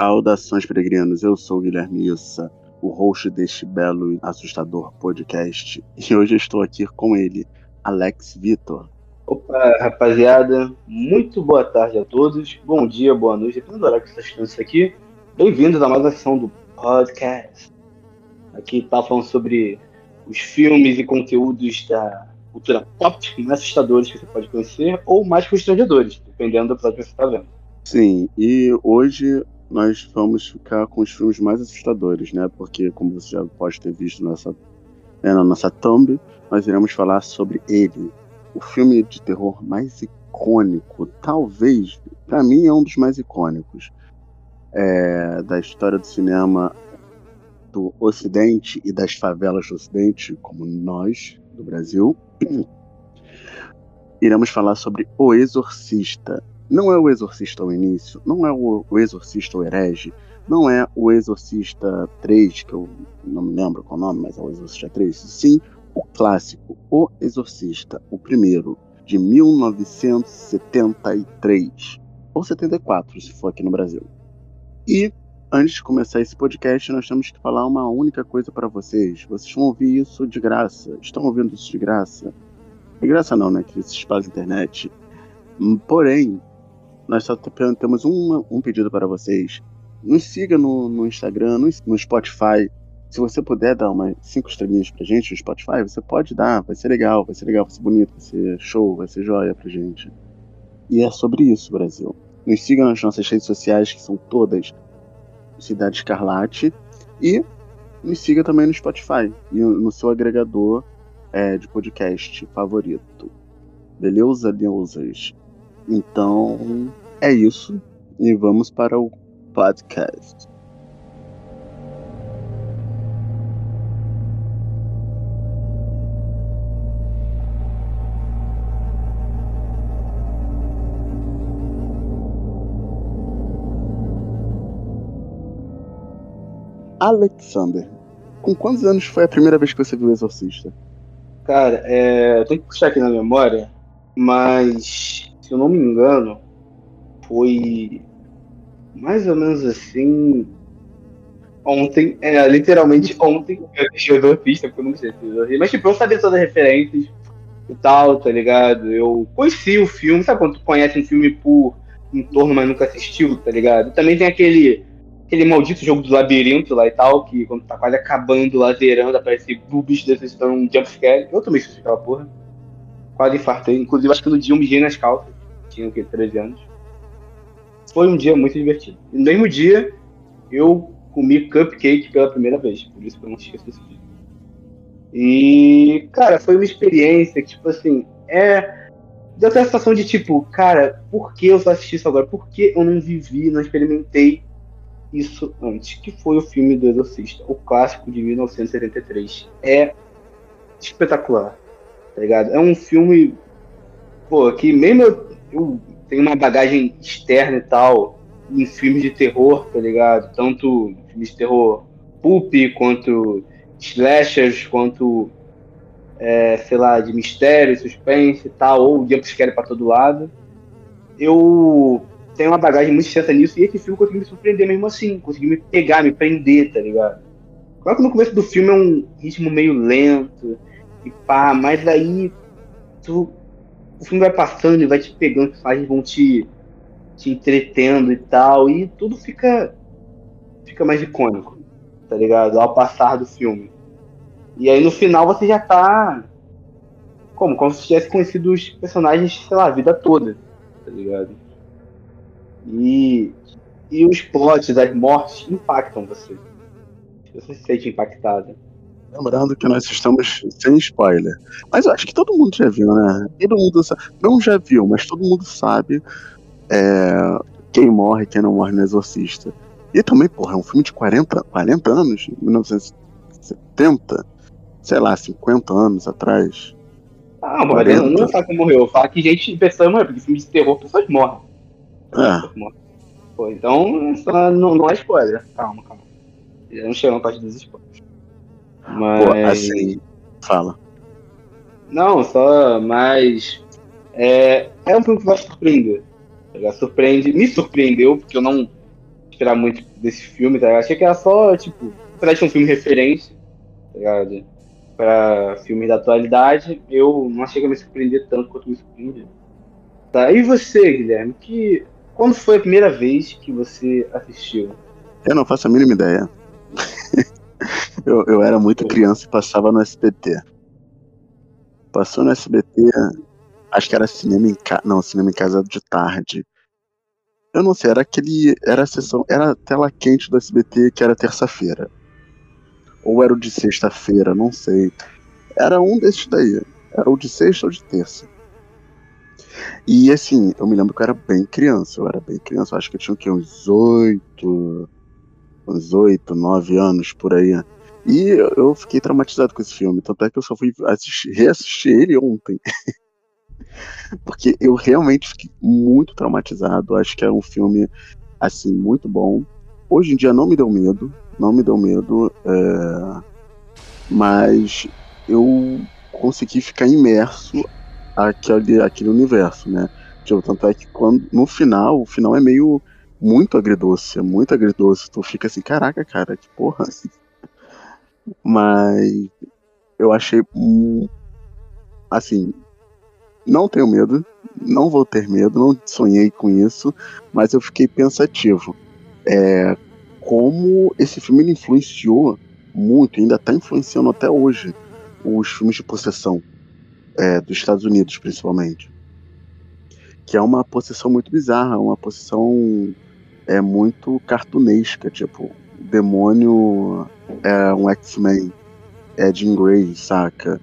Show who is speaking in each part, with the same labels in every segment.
Speaker 1: Saudações, peregrinos. Eu sou o Guilherme Issa, o host deste belo e assustador podcast. E hoje estou aqui com ele, Alex Vitor.
Speaker 2: Opa, rapaziada, muito boa tarde a todos. Bom dia, boa noite, dependendo do horário que você está assistindo isso aqui. Bem-vindos a mais uma sessão do podcast. Aqui tá falando sobre os filmes e conteúdos da cultura pop mais assustadores que você pode conhecer ou mais constrangedores, dependendo do episódio que você está vendo.
Speaker 1: Sim, e hoje nós vamos ficar com os filmes mais assustadores, né? Porque, como você já pode ter visto nessa, né, na nossa thumb, nós iremos falar sobre ele, o filme de terror mais icônico, talvez, para mim é um dos mais icônicos é, da história do cinema do Ocidente e das favelas do Ocidente, como nós, do Brasil. Iremos falar sobre O Exorcista, não é o Exorcista ao início, não é o, o Exorcista ao herege, não é o Exorcista 3, que eu não me lembro qual o nome, mas é o Exorcista 3. Sim, o clássico, O Exorcista, o primeiro, de 1973. Ou 74, se for aqui no Brasil. E, antes de começar esse podcast, nós temos que falar uma única coisa para vocês. Vocês vão ouvir isso de graça. Estão ouvindo isso de graça? De graça não, né? Que vocês fazem internet. Porém, nós só temos um, um pedido para vocês. Nos siga no, no Instagram, no, no, Spotify. Se você puder dar umas cinco estrelinhas pra gente no Spotify, você pode dar, vai ser legal, vai ser legal, vai ser bonito, vai ser show, vai ser joia pra gente. E é sobre isso, Brasil. Nos siga nas nossas redes sociais, que são todas Cidade Escarlate. E nos siga também no Spotify e no seu agregador é, de podcast favorito. Beleza, deusas? Então, é isso. E vamos para o podcast. Alexander, com quantos anos foi a primeira vez que você viu o Exorcista?
Speaker 2: Cara, é, eu tenho que puxar aqui na memória, mas se eu não me engano, foi mais ou menos assim. Ontem, é, literalmente ontem, eu deixei o Exorcista, porque eu não sei se Mas, tipo, eu sabia todas as referências e tal, tá ligado? Eu conheci o filme, sabe quando tu conhece um filme por em torno, mas nunca assistiu, tá ligado? Também tem aquele aquele maldito jogo do labirinto lá e tal, que quando tá quase acabando lá zerando, aparece boobies desses dando um jumpscare. Eu também assisti aquela porra. Quase infartei. Inclusive, acho que no dia eu mijei nas calças tinha o quê? 13 anos. Foi um dia muito divertido. E no mesmo dia, eu comi cupcake pela primeira vez. Por isso que eu não esqueço desse dia. E, cara, foi uma experiência que, tipo assim, é. Deu até a sensação de tipo, cara, por que eu só assisti isso agora? Por que eu não vivi, não experimentei isso antes? Que foi o filme do Exorcista, o clássico de 1973. É espetacular, tá ligado? É um filme, pô, que mesmo eu eu tenho uma bagagem externa e tal em filmes de terror, tá ligado? Tanto filmes de terror pulp, quanto slashers, quanto, é, sei lá, de mistério, suspense e tal, ou jumpscare pra todo lado. Eu tenho uma bagagem muito extensa nisso e esse filme conseguiu me surpreender mesmo assim, conseguiu me pegar, me prender, tá ligado? Claro que no começo do filme é um ritmo meio lento e pá, mas aí tu o filme vai passando e vai te pegando, as imagens vão te, te entretendo e tal, e tudo fica fica mais icônico, tá ligado? Ao passar do filme. E aí no final você já tá como? Como se tivesse conhecido os personagens, sei lá, a vida toda, tá ligado? E, e os plots, as mortes impactam você. Você se sente impactado.
Speaker 1: Lembrando que nós estamos sem spoiler. Mas eu acho que todo mundo já viu, né? Todo mundo sabe. Não já viu, mas todo mundo sabe é, quem morre quem não morre no Exorcista. E também, porra, é um filme de 40, 40 anos, 1970, sei lá, 50 anos atrás.
Speaker 2: Ah, morre, não, não fala que morreu, fala que gente, pessoas morrem, porque filme de terror, pessoas morrem. É. Pô, então, não, não é spoiler, calma, calma. Já não chegou a parte dos spoilers.
Speaker 1: Mas. Pô, assim, fala.
Speaker 2: Não, só mais. É, é um filme que vai surpreender. Já surpreende, me surpreendeu, porque eu não esperar muito desse filme, tá? Achei que era só, tipo, de um filme referência, tá ligado? Pra filmes da atualidade, eu não achei que ia me surpreender tanto quanto me surpreendeu. Tá, e você, Guilherme, que. Quando foi a primeira vez que você assistiu?
Speaker 1: Eu não faço a mínima ideia. eu, eu era muito criança e passava no SBT. Passou no SBT, acho que era cinema em casa. Não, cinema em casa de tarde. Eu não sei, era aquele. Era a sessão. Era a tela quente do SBT que era terça-feira. Ou era o de sexta-feira, não sei. Era um desses daí. Era o de sexta ou de terça. E assim, eu me lembro que eu era bem criança. Eu era bem criança. Eu acho que eu tinha o quê? Uns oito. Uns oito, nove anos por aí. E eu fiquei traumatizado com esse filme. Tanto é que eu só fui assistir, reassistir ele ontem. Porque eu realmente fiquei muito traumatizado. Acho que é um filme, assim, muito bom. Hoje em dia não me deu medo. Não me deu medo. É... Mas eu consegui ficar imerso aquele, aquele universo, né? Tipo, tanto é que quando, no final, o final é meio muito agridoce, é muito agridoce. Tu fica assim, caraca, cara, que porra. Mas eu achei assim, não tenho medo, não vou ter medo, não sonhei com isso, mas eu fiquei pensativo. É, como esse filme influenciou muito, ainda está influenciando até hoje, os filmes de possessão é, dos Estados Unidos, principalmente. Que é uma possessão muito bizarra, uma possessão é muito cartunesca, tipo, o demônio é um X-Men, é Jean Grey, saca?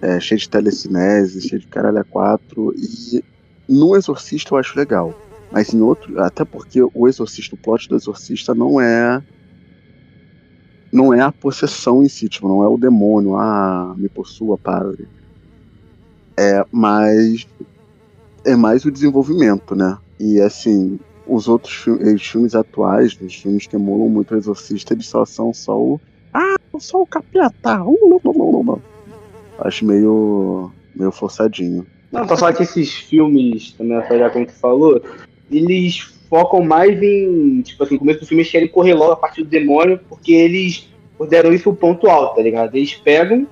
Speaker 1: É, cheio de telecinese, cheio de caralho a quatro, e no Exorcista eu acho legal. Mas em outro, até porque o Exorcista, o plot do Exorcista não é não é a possessão em si, tipo, não é o demônio, ah, me possua, padre. É, mas é mais o desenvolvimento, né? E assim, os outros filmes, filmes atuais, os filmes que emulam muito o Exorcista, eles só são só o. Ah, só o capeta! Uh, Acho meio. meio forçadinho.
Speaker 2: Não, pra falar que esses filmes, também, já como tu falou, eles focam mais em. Tipo assim, no começo do filme eles querem correr logo a partir do demônio, porque eles consideram isso o ponto alto, tá ligado? Eles pegam,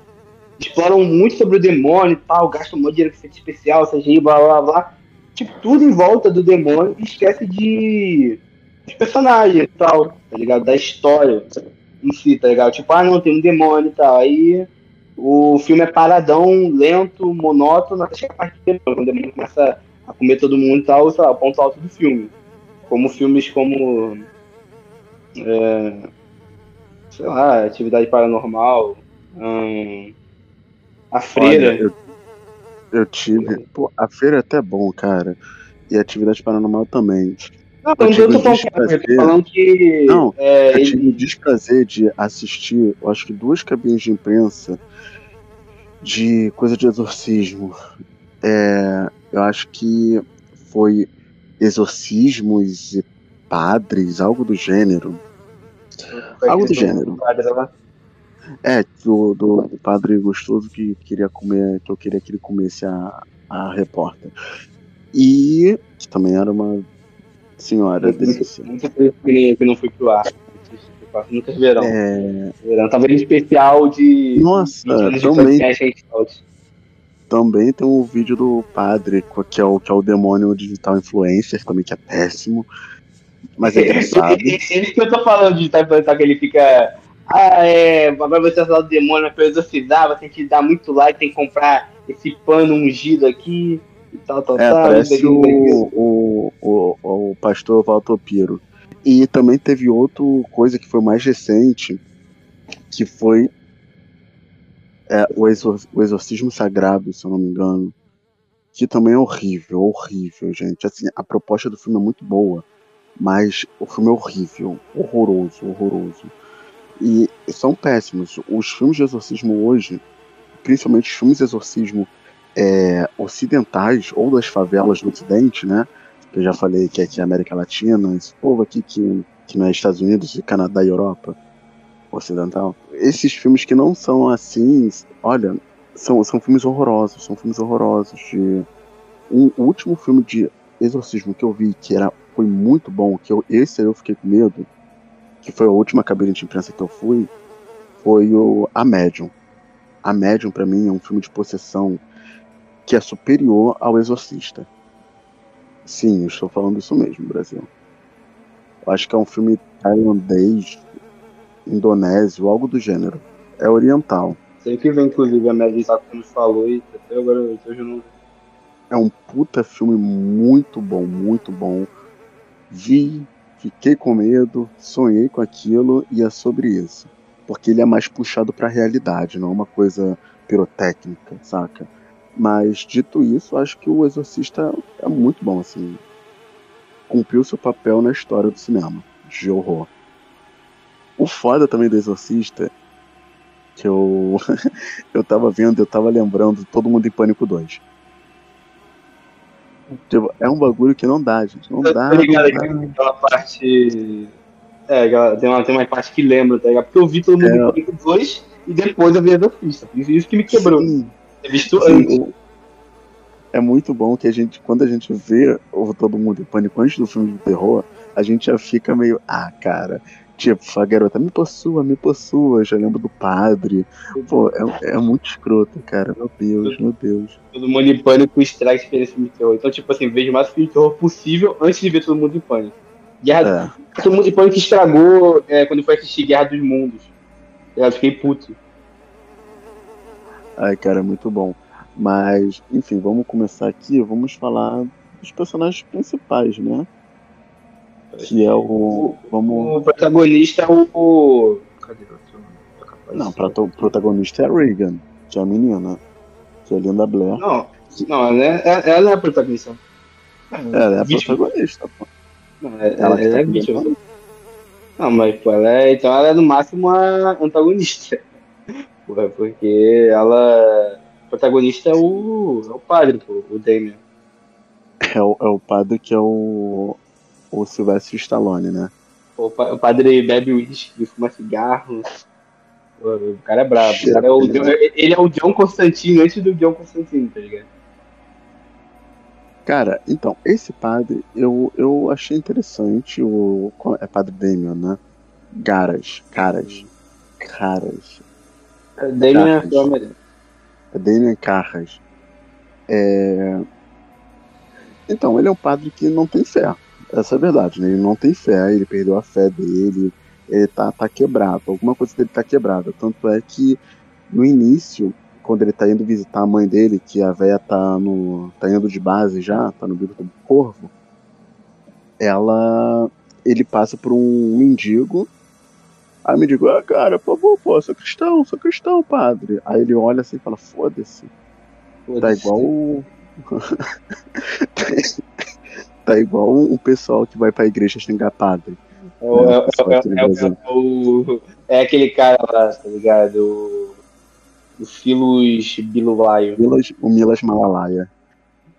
Speaker 2: exploram muito sobre o demônio e tal, gastam muito dinheiro com efeito especial, CGI, blá blá blá. Tipo, tudo em volta do demônio e esquece de. dos personagens e tal, tá ligado? Da história em si, tá ligado? Tipo, ah não, tem um demônio e tal. Aí o filme é paradão, lento, monótono, até chegar a parte do demônio, quando o demônio começa a comer todo mundo e tal, sei lá, o ponto alto do filme. Como filmes como. É, sei lá, Atividade Paranormal, hum, A Freira. Olha,
Speaker 1: eu, eu, tive. Pô, a Freira é até bom, cara. E Atividade Paranormal também.
Speaker 2: Não, eu, eu tô falando, falando que.
Speaker 1: Não, é, eu tive o desprazer de assistir, eu acho que duas cabines de imprensa de coisa de exorcismo. É, eu acho que foi exorcismos e padres, algo do gênero. Algo do gênero. É, do, do, padre gostoso que queria comer, que eu queria que ele comesse a, a repórter. E que também era uma senhora desse.
Speaker 2: Nunca que não fui pro ar. Nunca verão. É... Verão. Tava em especial de.
Speaker 1: Nossa, de também. Também tem um vídeo do padre, que é o, que é o demônio digital influencer, também que é péssimo. Mas é engraçado.
Speaker 2: Esse que eu tô falando de tá, que ele fica. Ah, é. Agora você usar o demônio pra exorcizar, você tem que dar muito like, tem que comprar esse pano ungido aqui e tal, tal,
Speaker 1: é, tal. Parece o, o, o, o, pastor Walter Piro. E também teve outra coisa que foi mais recente, que foi é, o, exor o Exorcismo Sagrado, se eu não me engano, que também é horrível, horrível, gente. Assim, a proposta do filme é muito boa, mas o filme é horrível, horroroso, horroroso. E são péssimos. Os filmes de exorcismo hoje, principalmente os filmes de exorcismo é, ocidentais ou das favelas do Ocidente, né? Eu já falei que aqui é América Latina, esse povo aqui que, que não é Estados Unidos, Canadá e Europa ocidental. Esses filmes que não são assim, olha, são, são filmes horrorosos, são filmes horrorosos. De... Um, o último filme de exorcismo que eu vi, que era foi muito bom, que eu, esse eu fiquei com medo, que foi a última cabine de imprensa que eu fui, foi o A Medium. A Medium, para mim, é um filme de possessão que é superior ao Exorcista. Sim, eu estou falando isso mesmo, Brasil. Eu acho que é um filme tailandês, indonésio, algo do gênero. É oriental.
Speaker 2: Sempre vem, inclusive, a Mary quando falou e até agora hoje não.
Speaker 1: É um puta filme muito bom, muito bom. Vi, fiquei com medo, sonhei com aquilo e é sobre isso. Porque ele é mais puxado pra realidade, não é uma coisa pirotécnica, saca? Mas dito isso, acho que o Exorcista é muito bom, assim. Cumpriu seu papel na história do cinema de horror. O foda também do Exorcista, que eu eu tava vendo, eu tava lembrando Todo Mundo em Pânico 2. Tipo, é um bagulho que não dá, gente. Não dá. Tá ligado
Speaker 2: parte. É, tem uma, tem uma parte que lembra, tá ligado? Porque eu vi Todo Mundo é... em Pânico 2 e depois eu vi Exorcista. Isso que me quebrou. Sim. É visto Sim, antes.
Speaker 1: É muito bom que a gente, quando a gente vê o Todo Mundo em Pânico antes do filme de terror, a gente já fica meio, ah, cara, tipo, a garota me possua, me possua, já lembro do padre. Pô, é, é muito escroto, cara, meu Deus, meu Deus.
Speaker 2: Todo mundo em pânico estraga a experiência de terror. Então, tipo assim, vejo mais filme de terror possível antes de ver todo mundo em pânico. Guerra, é. Todo mundo em pânico estragou é, quando foi assistir Guerra dos Mundos. Eu fiquei puto.
Speaker 1: Ai, cara, muito bom. Mas, enfim, vamos começar aqui. Vamos falar dos personagens principais, né? Que é o. Vamos...
Speaker 2: O protagonista é o. Cadê
Speaker 1: o Não, o protagonista é a Regan, que é a menina. Que é a Linda Blair.
Speaker 2: Não, não ela, é, ela é a protagonista.
Speaker 1: Ela é a protagonista, pô.
Speaker 2: Não, ela, ela, ela é vítima. Não, mas pô, ela é, então ela é no máximo a antagonista. Porra, porque ela. O protagonista é o. é o padre, pô, o Damien.
Speaker 1: É o, é o padre que é o. o Sylvester Stallone, né?
Speaker 2: O, o padre bebe uísque, fuma cigarro. O cara é brabo. O cara é o, ele é o John Constantino antes do John Constantino, tá ligado?
Speaker 1: Cara, então, esse padre eu, eu achei interessante. O, é padre Damien, né? Garas, caras, caras.
Speaker 2: É Damian Cameron.
Speaker 1: É Carras. É... Então, ele é um padre que não tem fé. Essa é a verdade, né? Ele não tem fé, ele perdeu a fé dele, ele tá, tá quebrado, alguma coisa dele tá quebrada. Tanto é que no início, quando ele tá indo visitar a mãe dele, que a véia tá, no, tá indo de base já, tá no bico do corvo, ela. ele passa por um mendigo Aí me digo, ah, cara, por favor, pô, sou cristão, sou cristão, padre. Aí ele olha assim e fala, foda-se. Foda tá igual o. tá igual o pessoal que vai pra igreja xingar padre.
Speaker 2: É, o, é, aquele cara lá, tá ligado? O Filos Bilulaio.
Speaker 1: Milas, o Milas Malalaia.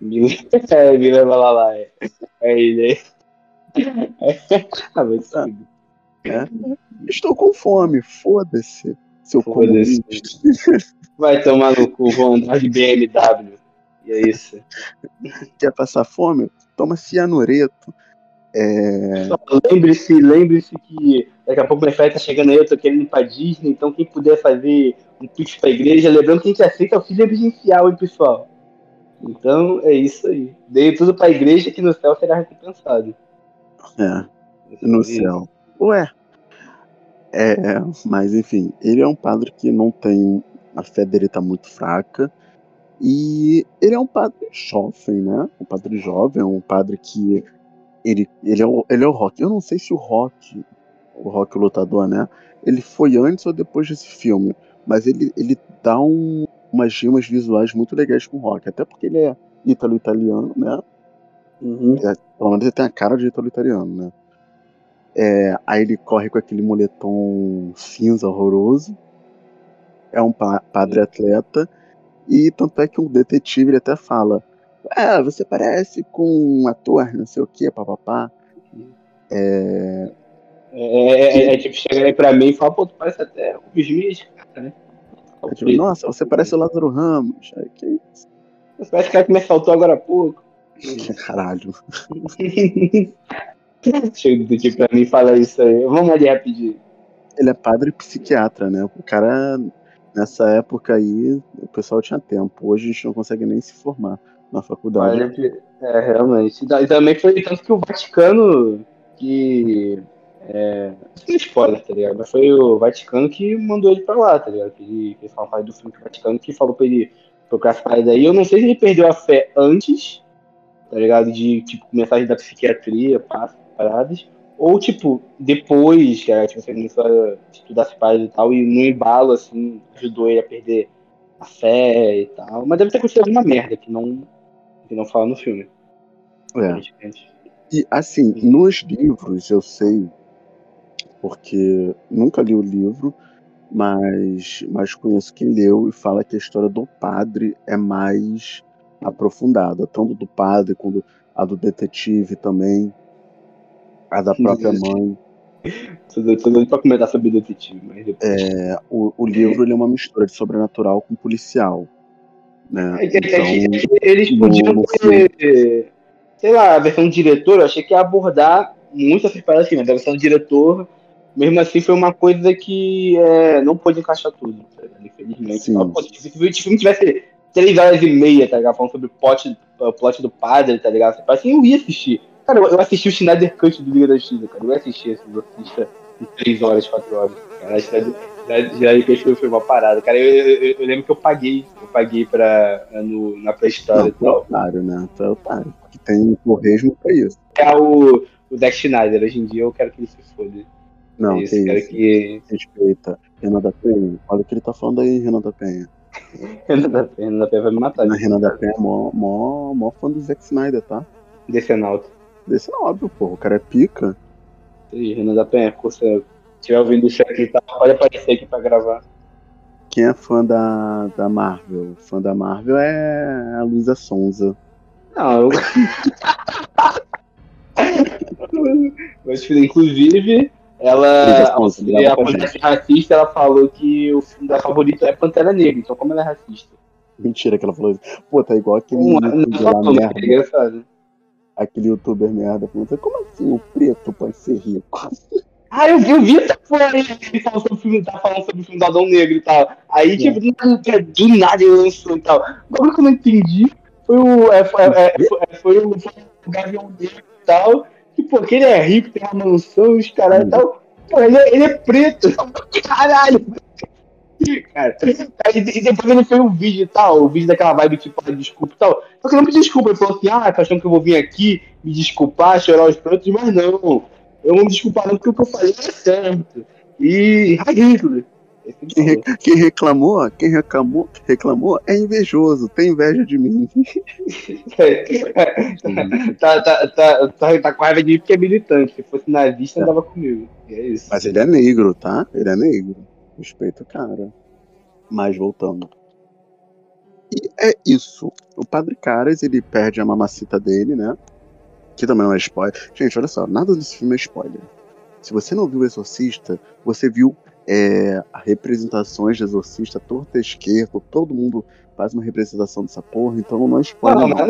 Speaker 2: é, Milas Malalaia. É ele aí. ah, mas ah.
Speaker 1: É. Estou com fome, foda-se, seu foda comunista.
Speaker 2: Vai tomar no cu, vou andar de BMW. E é isso.
Speaker 1: Quer passar fome? Toma cianureto. É...
Speaker 2: Lembre-se, lembre-se que daqui a pouco o Fé tá chegando aí, eu tô querendo ir pra Disney, então quem puder fazer um pix pra igreja, lembrando que a gente aceita auxílio emergencial, hein, pessoal. Então é isso aí. Dei tudo pra igreja que no céu será recompensado.
Speaker 1: É, no céu. Ué, é, mas enfim, ele é um padre que não tem. A fé dele tá muito fraca. E ele é um padre jovem, né? Um padre jovem, um padre que. Ele, ele, é o, ele é o rock. Eu não sei se o rock, o rock lutador, né? Ele foi antes ou depois desse filme. Mas ele, ele dá um, umas rimas visuais muito legais com o rock. Até porque ele é ítalo-italiano, né? Uhum. É, pelo menos ele tem a cara de ítalo-italiano, né? É, aí ele corre com aquele moletom cinza horroroso. É um pa padre atleta. E tanto é que um detetive ele até fala: Ah, você parece com um ator, não sei o que, papapá.
Speaker 2: É... É, é, é, é, tipo, chega aí pra mim e fala, pô, tu parece até o Smith, cara, né? É,
Speaker 1: tipo, Nossa, você parece o Lázaro Ramos. Que
Speaker 2: isso? Você parece o cara que me assaltou agora há pouco.
Speaker 1: Caralho.
Speaker 2: Chega do tipo pra mim falar isso aí. Vamos ali rapidinho.
Speaker 1: Ele é padre psiquiatra, né? O cara, nessa época aí, o pessoal tinha tempo. Hoje a gente não consegue nem se formar na faculdade.
Speaker 2: É, realmente. E também foi tanto que o Vaticano que. É, não spoiler, tá ligado? Mas foi o Vaticano que mandou ele pra lá, tá ligado? Que ele fez uma parte do filme do Vaticano que falou pra ele procurar essa parada aí. Eu não sei se ele perdeu a fé antes, tá ligado? De, tipo, começar a estudar psiquiatria, paradas. Ou, tipo, depois, que tipo, você começou a estudar as paradas e tal, e no embalo, assim, ajudou ele a perder a fé e tal. Mas deve ter acontecido alguma merda que não, que não fala no filme.
Speaker 1: É. E, assim, nos livros, eu sei, porque nunca li o livro, mas, mas conheço quem leu e fala que a história do padre é mais aprofundada, tanto do padre quanto a do detetive também, a da própria mãe.
Speaker 2: Tudo, tudo pra comentar sobre detetive, mas
Speaker 1: depois... é, o, o livro ele é uma mistura de sobrenatural com policial. Né?
Speaker 2: É, então, eles podiam ter, sei lá, a versão do diretor, eu achei que ia abordar muito essas paradas assim, mas a versão do diretor mesmo assim foi uma coisa que é, não pôde encaixar tudo, tá infelizmente. Sim. Pô, se o filme tivesse três horas e meia, tá ligado? Falando sobre o plot, o plot do padre, tá ligado? Assim, eu ia assistir. Cara, eu assisti o Schneider Cut do Liga da Justiça, cara. Eu ia assistir esse Exorcista em três horas, quatro horas. Cara, já que foi uma parada. Cara, eu, eu, eu, lembro que eu paguei, eu paguei pra, no, na pré-história
Speaker 1: e tal. otário, né? Tu é otário. Que tem torresmo pra isso.
Speaker 2: É o, o Deck Schneider, hoje em dia eu quero que ele se foda.
Speaker 1: Não, é isso, que isso. Que... Respeita. Renan da Penha. Olha o que ele tá falando aí, Renan da Penha.
Speaker 2: Renan da Penha, Renan da Penha vai me matar.
Speaker 1: Renan da Penha é mó, mó, mó fã do Zack Snyder, tá?
Speaker 2: Desse Analto.
Speaker 1: Desse é óbvio, pô. O cara é pica.
Speaker 2: E Renan da Penha, se estiver ouvindo isso aqui, tá, pode aparecer aqui pra gravar.
Speaker 1: Quem é fã da, da Marvel? Fã da Marvel é a Luísa Sonza.
Speaker 2: Não, eu... Mas, inclusive, ela, e a polícia racista, ela falou que o filme da favorita é Pantera Negra, então como ela é racista?
Speaker 1: Mentira que ela falou isso. Pô, tá igual aquele um, youtuber lá, falou, merda. É engraçado. Aquele youtuber merda perguntou, como assim o preto pode ser rico?
Speaker 2: Ah, eu vi, eu vi essa porra aí, ele falou sobre o filme, tá falando sobre o filme do Adão Negro e tal. Aí, é. tipo, do nada ele lançou e tal. O que eu não entendi foi o. É, foi, é, foi, foi, o, foi o Gavião Negro e tal que, pô, que ele é rico, tem uma mansão, os caras e tal. Pô, ele é, ele é preto. Caralho. Cara, e depois ele fez um vídeo e tal, o vídeo daquela vibe tipo, ah, desculpa e tal. Só que não pediu desculpa, ele falou assim, ah, tá achando que eu vou vir aqui me desculpar, chorar os prantos, mas não. Eu não me desculpar não, porque o que eu falei é certo. E é ridículo.
Speaker 1: Quem, quem, reclamou, quem reclamou, reclamou é invejoso, tem inveja de mim.
Speaker 2: tá, tá, tá, tá, tá com raiva de mim porque é militante. Se fosse nazista, andava comigo. é isso.
Speaker 1: Mas ele é negro, tá? Ele é negro. Respeito cara. Mas voltando. E é isso. O Padre Caras, ele perde a mamacita dele, né? Que também não é spoiler. Gente, olha só, nada desse filme é spoiler. Se você não viu o Exorcista, você viu é, representações de exorcista torta esquerda, todo mundo faz uma representação dessa porra, então não é spoiler.
Speaker 2: Não,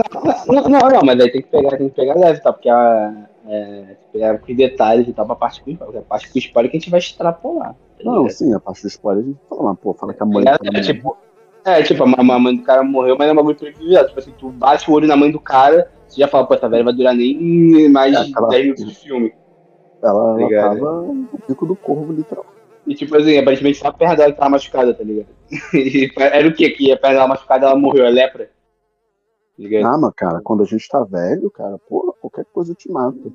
Speaker 2: não, não, não, mas aí tem que pegar, tem que pegar leve, tá? Porque a, é, pegar com detalhes e tal pra parte com spoiler, a parte com spoiler que a gente vai extrapolar.
Speaker 1: Tá não, sim, a parte do spoiler a gente fala, pô, fala que a mãe.
Speaker 2: É, é, tipo, é, tipo, a mãe do cara morreu, mas é uma coisa privilegiada. Tipo assim, tu bate o olho na mãe do cara, você já fala, pô, essa velha vai durar nem mais é, aquela... 10 minutos de filme.
Speaker 1: Ela, tá ela tava no pico do corvo, literalmente.
Speaker 2: E tipo assim, aparentemente só a perna dela que tava machucada, tá ligado? E era o que que a perna dela machucada ela morreu, é lepra?
Speaker 1: Tá ah, mas cara, quando a gente tá velho, cara, porra, qualquer coisa te mata.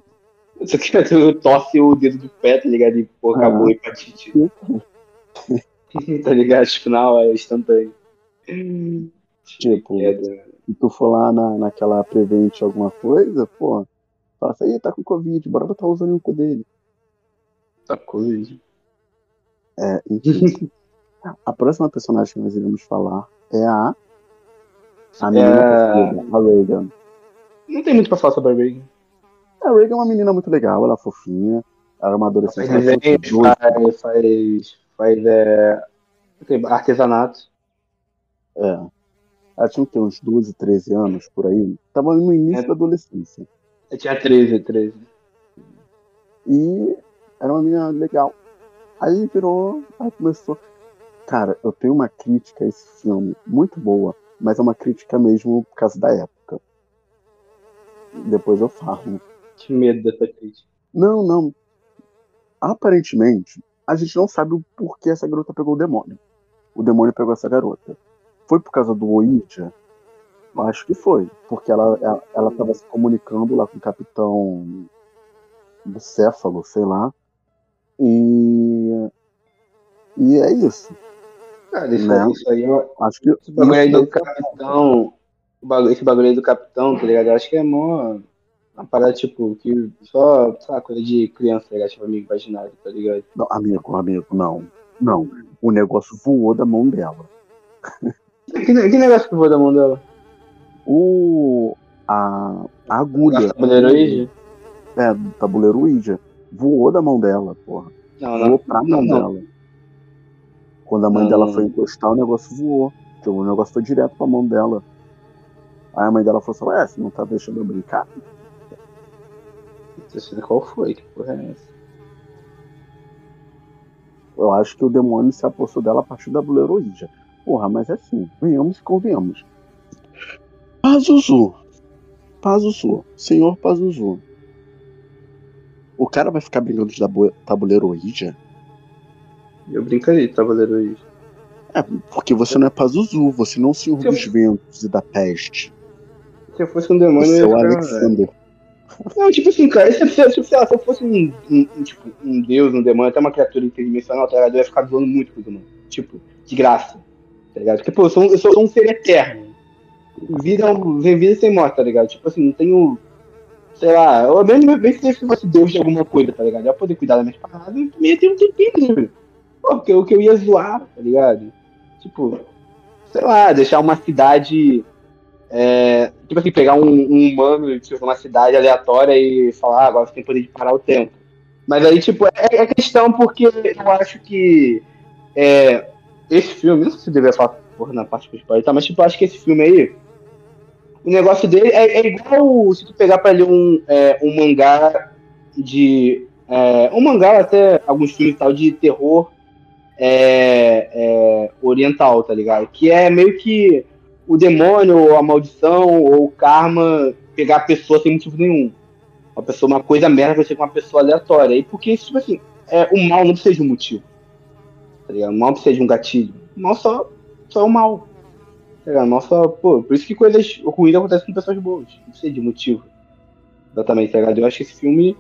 Speaker 2: Só que tu torce o dedo do pé, tá ligado? E porra, acabou ah. hepatite. tá ligado? Tipo, não, é instantâneo.
Speaker 1: Tipo, se tu for lá na, naquela Prevent alguma coisa, pô, fala assim, tá com Covid, bora botar o cu dele.
Speaker 2: Tá com Covid.
Speaker 1: É, enfim. a próxima personagem que nós iremos falar é a. A menina é... a Reagan.
Speaker 2: Não tem muito pra falar sobre a Reagan.
Speaker 1: A Reagan é uma menina muito legal, ela é fofinha. Ela é uma adolescente.
Speaker 2: Faz, faz, faz, é, artesanato.
Speaker 1: É. Ela tinha o quê? Uns 12, 13 anos por aí. Tava no início
Speaker 2: É.
Speaker 1: da adolescência.
Speaker 2: Eu tinha 13, 13.
Speaker 1: E era uma menina legal. Aí virou. Aí começou. Cara, eu tenho uma crítica a esse filme muito boa, mas é uma crítica mesmo por causa da época. Depois eu falo.
Speaker 2: Que medo dessa crítica.
Speaker 1: Não, não. Aparentemente, a gente não sabe o porquê essa garota pegou o demônio. O demônio pegou essa garota. Foi por causa do? Eu acho que foi. Porque ela, ela, ela tava se comunicando lá com o capitão do Céfalo, sei lá. E. E é isso.
Speaker 2: Cara, isso,
Speaker 1: Né?
Speaker 2: isso aí é
Speaker 1: Acho que.
Speaker 2: Esse bagulho aí do capitão. bagulho- Esse bagulho aí do capitão, tá ligado? Eu acho que é mó. Uma parada, tipo, que só, lá, coisa de criança, tá ligado? Tipo, amigo imaginário, tá ligado?
Speaker 1: Não, amigo, amigo, não. Não. O negócio voou da mão dela.
Speaker 2: Que, que negócio que voa da mão dela?
Speaker 1: O. A, a agulha.
Speaker 2: Essa tabuleiro aí?
Speaker 1: É, do tabuleiro Ouija. Voou da mão dela, porra.
Speaker 2: Não,
Speaker 1: Voou
Speaker 2: não.
Speaker 1: pra
Speaker 2: Não,
Speaker 1: mão
Speaker 2: não.
Speaker 1: dela. Quando a mãe
Speaker 2: Não,
Speaker 1: dela foi encostar, o negócio voou. Tipo, o negócio foi direto pra mão dela. Aí a mãe dela falou assim: Ué, você não tá deixando eu brincar?
Speaker 2: Não sei qual foi, que porra é essa?
Speaker 1: Eu acho que o demônio se apossou dela a partir da tabuleiro Ouija. Porra, mas é assim, venhamos e convenhamos. Pazuzu. Pazuzu. Senhor Pazuzu. O cara vai ficar brincando de tabu- tabuleiro Ouija?
Speaker 2: Eu brincaria de tabuleiro aí.
Speaker 1: É, porque você não é Pazuzu, você não é o Senhor
Speaker 2: Eu-
Speaker 1: dos Ventos e da Peste.
Speaker 2: Se eu fosse um demônio,
Speaker 1: Você
Speaker 2: eu
Speaker 1: é o
Speaker 2: ia ficar...
Speaker 1: Alexander.
Speaker 2: Não, tipo assim, cara, se, se, se, se eu fosse um, um, tipo, um deus, um demônio, até uma criatura interdimensional, tá ligado? Eu ia ficar zoando muito com o demônio. Tipo, de graça. Tá ligado? Porque, pô, eu sou, um- eu sou um ser eterno. Vida, é ver vida sem morte, tá ligado? Tipo assim, não tenho. Sei lá, eu mesmo, mesmo se eu fosse deus de alguma coisa, tá ligado? Eu ia poder cuidar das minhas paradas e ia ter um tempinho livre. Porque o que eu ia zoar, tá ligado? Tipo, sei lá, deixar uma cidade é, tipo assim, pegar um, um humano tipo, uma cidade aleatória e falar, ah, agora você tem poder de parar o tempo. Mas aí, tipo, é, é questão porque eu acho que é, esse filme, não sei se eu deveria falar porra, na parte principal e tal, mas tipo, eu acho que esse filme aí, o negócio dele é, é igual se tu pegar pra ler um, é, um mangá de. É, um mangá até alguns filmes e tal de terror é, é, oriental, tá ligado? Que é meio que o demônio, ou a maldição, ou o karma pegar a pessoa sem motivo nenhum. Uma pessoa, uma coisa merda vai ser com uma pessoa aleatória. E porque, tipo assim, é, o mal não precisa de um motivo. Tá ligado? O mal precisa de um gatilho. O mal só, só é o mal. Tá? O mal só, pô, por isso que coisas ruins acontecem com pessoas boas. Não precisa de motivo. Exatamente, tá ligado? Eu acho que esse filme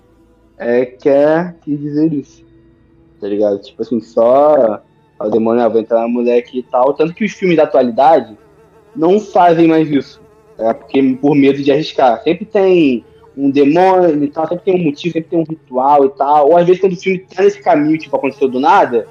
Speaker 2: é, quer dizer isso. Tá ligado? Tipo assim, só o demônio ah, vai entrar na aqui e tal. Tanto que os filmes da atualidade não fazem mais isso. É porque por medo de arriscar. Sempre tem um demônio e tal, sempre tem um motivo, sempre tem um ritual e tal. Ou às vezes quando o filme tá nesse caminho, tipo, aconteceu do nada,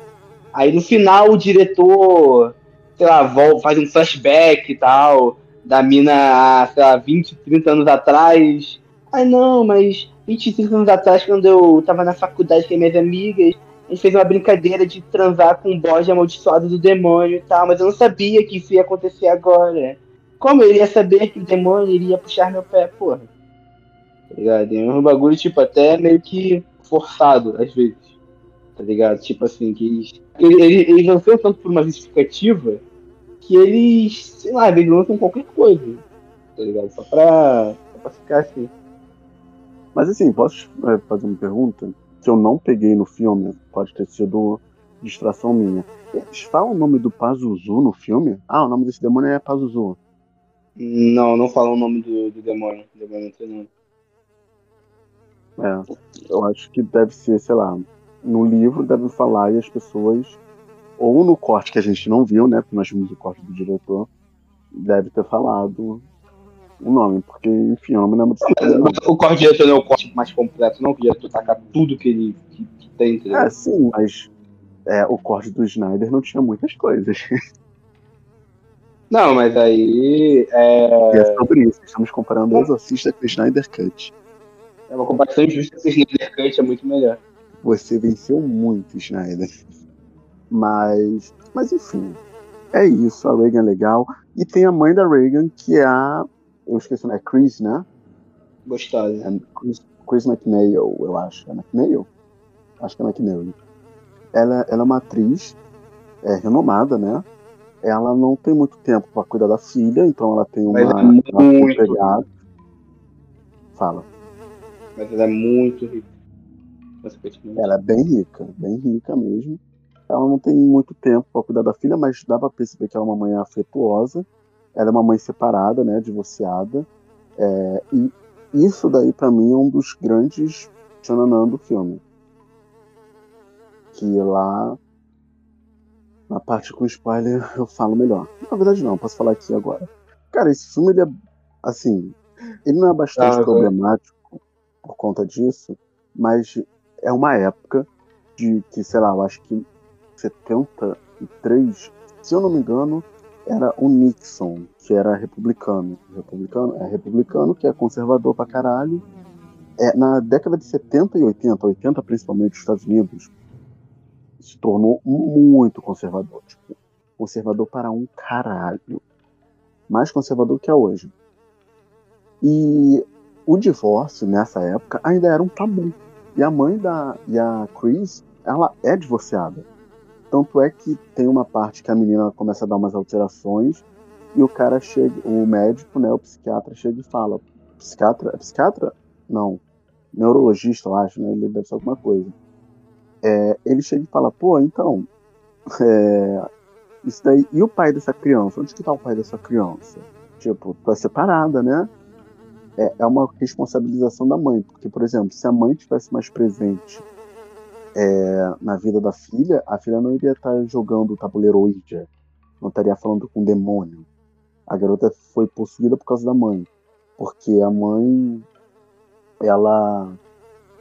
Speaker 2: aí no final o diretor, sei lá, vol- faz um flashback e tal, da mina sei lá, 20, 30 anos atrás. Ai não, mas 20, 30 anos atrás, quando eu tava na faculdade com as minhas amigas, gente fez uma brincadeira de transar com um bode amaldiçoado do demônio e tal, mas eu não sabia que isso ia acontecer agora. Como eu iria saber que o demônio iria puxar meu pé, porra? Tá ligado? É um bagulho, tipo, até meio que forçado, às vezes. Tá ligado? Tipo assim, que eles. Eles, eles lançam tanto por uma justificativa que eles, sei lá, eles lançam qualquer coisa. Tá ligado? Só pra, só pra ficar assim.
Speaker 1: Mas assim, posso é, fazer uma pergunta? Que eu não peguei no filme, pode ter sido distração minha. Falam o nome do Pazuzu no filme? Ah, o nome desse demônio é Pazuzu.
Speaker 2: Não, não fala o nome do, do demônio. O demônio não tem nome.
Speaker 1: É, eu acho que deve ser, sei lá, no livro deve falar e as pessoas, ou no corte que a gente não viu, né? Porque nós vimos o corte do diretor, deve ter falado o nome, porque, enfim, eu não me lembro desse
Speaker 2: O corte diretor não é o corte mais completo, não, que diretor taca tudo que ele que, que tem, entendeu?
Speaker 1: É, sim, mas é, o corte do Snyder não tinha muitas coisas.
Speaker 2: Não, mas aí é,
Speaker 1: E é sobre isso. Estamos comparando o Exorcista com o Snyder Cut.
Speaker 2: é uma comparação injusta que o Snyder Cut é muito melhor.
Speaker 1: Você venceu muito, Snyder. Mas, mas enfim. É isso, a Reagan é legal. E tem a mãe da Reagan, que é a. Eu esqueci o nome, é Chris, né?
Speaker 2: Gostosa.
Speaker 1: É Chris, Chris McNeil, eu acho. É McNeil? Acho que é McNeil. Ela, ela é uma atriz é, renomada, né? Ela não tem muito tempo para cuidar da filha, então ela tem uma,
Speaker 2: Mas é muito... uma.
Speaker 1: Fala.
Speaker 2: Mas ela é muito rica.
Speaker 1: Ela é bem rica, bem rica mesmo. Ela não tem muito tempo para cuidar da filha, mas dá para perceber que ela é uma mãe afetuosa. Ela é uma mãe separada, né, divorciada. É, e isso daí para mim é um dos grandes tchananã do filme. Que lá na parte com spoiler eu falo melhor. Na verdade não, posso falar aqui agora. Cara, esse filme ele é assim, ele não é bastante ah, problemático por conta disso, mas é uma época de que, sei lá, eu acho que 73, se eu não me engano, era o Nixon, que era republicano. Republicano é republicano, que é conservador pra caralho. É, na década de 70 e 80, 80 principalmente, os Estados Unidos se tornou muito conservador. Tipo, conservador para um caralho. Mais conservador que é hoje. E o divórcio nessa época ainda era um tabu. E a mãe da e a Chris, ela é divorciada. Tanto é que tem uma parte que a menina começa a dar umas alterações e o cara chega, o médico, né, o psiquiatra chega e fala, psiquiatra, é psiquiatra? Não, neurologista, eu acho, né, ele deve ser alguma coisa. É, ele chega e fala, pô, então, é, isso daí, e o pai dessa criança? Onde que tá o pai dessa criança? Tipo, tá separada, né? é, é uma responsabilização da mãe, porque, por exemplo, se a mãe tivesse mais presente é, na vida da filha, a filha não iria estar jogando o tabuleiro Ouija, não estaria falando com o demônio. A garota foi possuída por causa da mãe, porque a mãe, ela,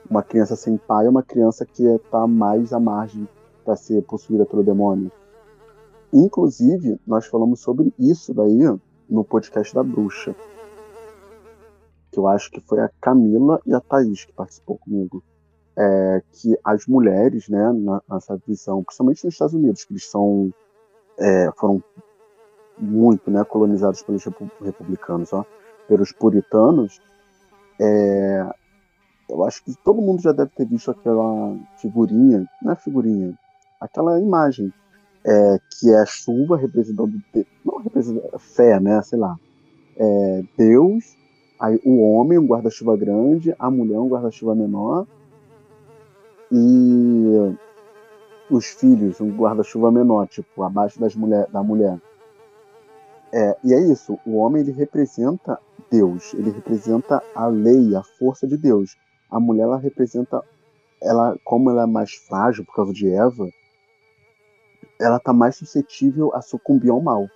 Speaker 1: uma criança sem pai é uma criança que está mais à margem para ser possuída pelo demônio. Inclusive, nós falamos sobre isso daí no podcast da bruxa que eu acho que foi a Camila e a Thaís que participou comigo. É, que as mulheres, né, nessa visão, principalmente nos Estados Unidos, que eles são, é, foram muito né, colonizados pelos republicanos, ó, pelos puritanos, é, eu acho que todo mundo já deve ter visto aquela figurinha, não é figurinha, aquela imagem, é, que é a chuva representando, não representando, fé, né, sei lá, é, Deus Aí o homem, um guarda-chuva grande, a mulher, um guarda-chuva menor. E os filhos, um guarda-chuva menor, tipo, abaixo das mulher, da mulher. É, e é isso, o homem ele representa Deus, ele representa a lei, a força de Deus. A mulher ela representa, ela, como ela é mais frágil por causa de Eva, ela está mais suscetível a sucumbir ao mal.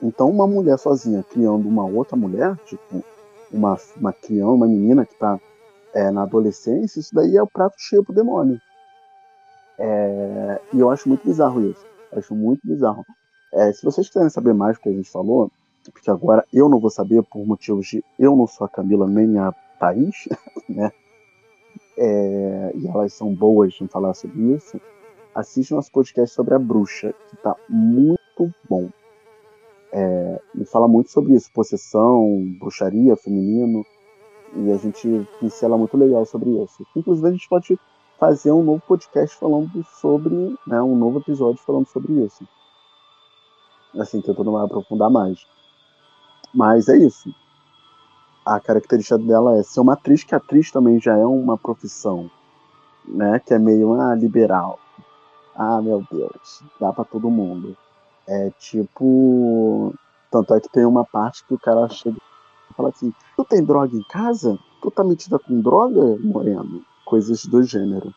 Speaker 1: Então, uma mulher sozinha criando uma outra mulher, tipo, uma, uma criança, uma menina que está é, na adolescência, isso daí é o prato cheio pro demônio. É, e eu acho muito bizarro isso. Acho muito bizarro. É, se vocês quiserem saber mais do que a gente falou, porque agora eu não vou saber por motivos de eu não sou a Camila nem a Thaís, né? É, e elas são boas em falar sobre isso. Assiste nosso podcast sobre a bruxa, que tá muito bom. É, e fala muito sobre isso, possessão, bruxaria, feminino, e a gente pincela muito legal sobre isso. Inclusive a gente pode fazer um novo podcast falando sobre, né, um novo episódio falando sobre isso. Assim, tentando aprofundar mais. Mas é isso. A característica dela é ser uma atriz, que atriz também já é uma profissão, né, que é meio liberal. Ah, meu Deus, dá para todo mundo. É tipo. Tanto é que tem uma parte que o cara chega fala assim: Tu tem droga em casa? Tu tá metida com droga, Moreno? Coisas do gênero.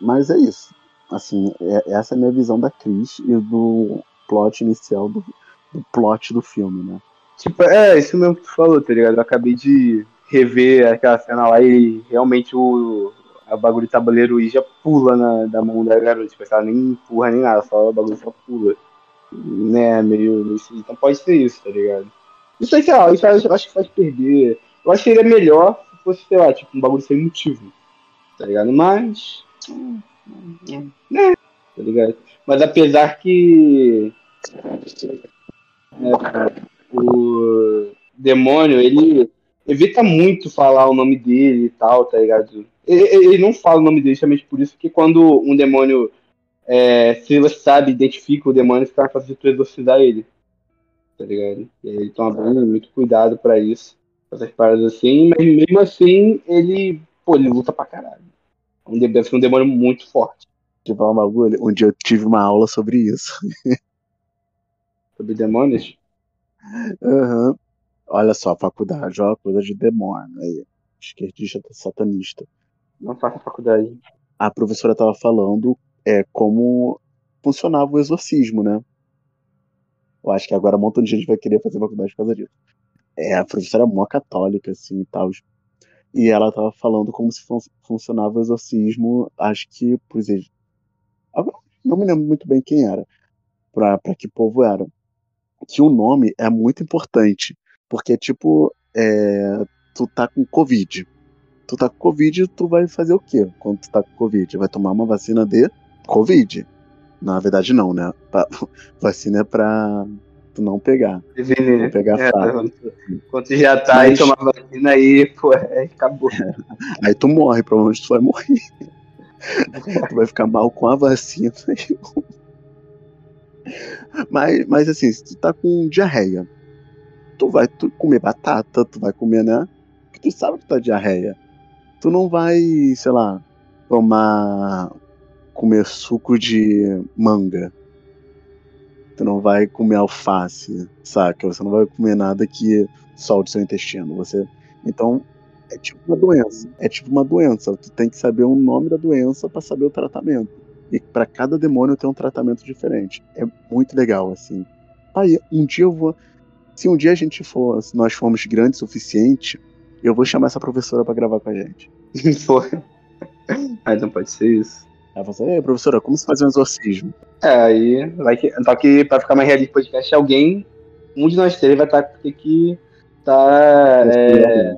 Speaker 1: Mas é isso. Assim, é, essa é a minha visão da Cris e do plot inicial do, do plot do filme, né?
Speaker 2: Tipo, é isso mesmo que tu falou, tá ligado? Eu acabei de rever aquela cena lá e realmente o, a bagulho de tabuleiro já pula na, da mão da garota. Tipo, ela nem empurra nem nada, só o bagulho só pula né, meio. Então pode ser isso, tá ligado? Isso aí, sei lá, isso eu acho que faz perder. Eu acho que seria melhor se fosse, sei lá, tipo, um bagulho sem motivo. Tá ligado? Mas. Né? Tá ligado? Mas apesar que. É, cara. O demônio, ele evita muito falar o nome dele e tal, tá ligado? Ele, ele não fala o nome dele justamente por isso que quando um demônio, é, se você sabe, identifica o demônio, fica mais fácil de tu exorcizar ele. Tá ligado? E aí ele toma bem, muito cuidado pra isso. Essas paradas assim, mas mesmo assim, ele, pô, ele luta pra caralho. Um, deve ser um demônio muito forte.
Speaker 1: De falar um bagulho, um dia eu tive uma aula sobre isso.
Speaker 2: Sobre demônios?
Speaker 1: Aham. Olha só, faculdade, ó, coisa de demônio aí. Esquerdista satanista.
Speaker 2: Não faça faculdade.
Speaker 1: A professora tava falando é, como funcionava o exorcismo, né? Eu acho que agora um montão de gente vai querer fazer faculdade por causa disso. É, a professora é mó católica, assim, e tal. E ela tava falando como se fun- funcionava o exorcismo, acho que, por exemplo, não me lembro muito bem quem era, pra, pra que povo era. Que o nome é muito importante, porque, tipo, é, tu tá com Covid. Tu tá com Covid, tu vai fazer o quê quando tu tá com Covid? Vai tomar uma vacina de Covid. Na verdade, não, né? Pra- vacina é pra tu não pegar.
Speaker 2: Prevenir.
Speaker 1: Não pegar
Speaker 2: É, quando, quando tu já tá e tomar vacina aí, pô, é, acabou.
Speaker 1: Aí tu morre, provavelmente tu vai morrer. tu vai ficar mal com a vacina. mas, mas assim, se tu tá com diarreia, tu vai tu comer batata, tu vai comer, né? Porque tu sabe que tá diarreia. Tu não vai, sei lá, tomar. Comer suco de manga. Tu não vai comer alface, saca? Você não vai comer nada que solte seu intestino. Você. Então, é tipo uma doença. É tipo uma doença. Tu tem que saber o nome da doença pra saber o tratamento. E pra cada demônio tem um tratamento diferente. É muito legal, assim. Aí, um dia eu vou. Se um dia a gente for, se nós formos grandes o suficiente, eu vou chamar essa professora pra gravar com a gente.
Speaker 2: pô. Aí não pode ser isso.
Speaker 1: Ela fala assim, professora, como se faz um exorcismo?
Speaker 2: É, aí vai que. Só que pra ficar mais realista o podcast, alguém, um de nós três vai tá, ter que tá. É,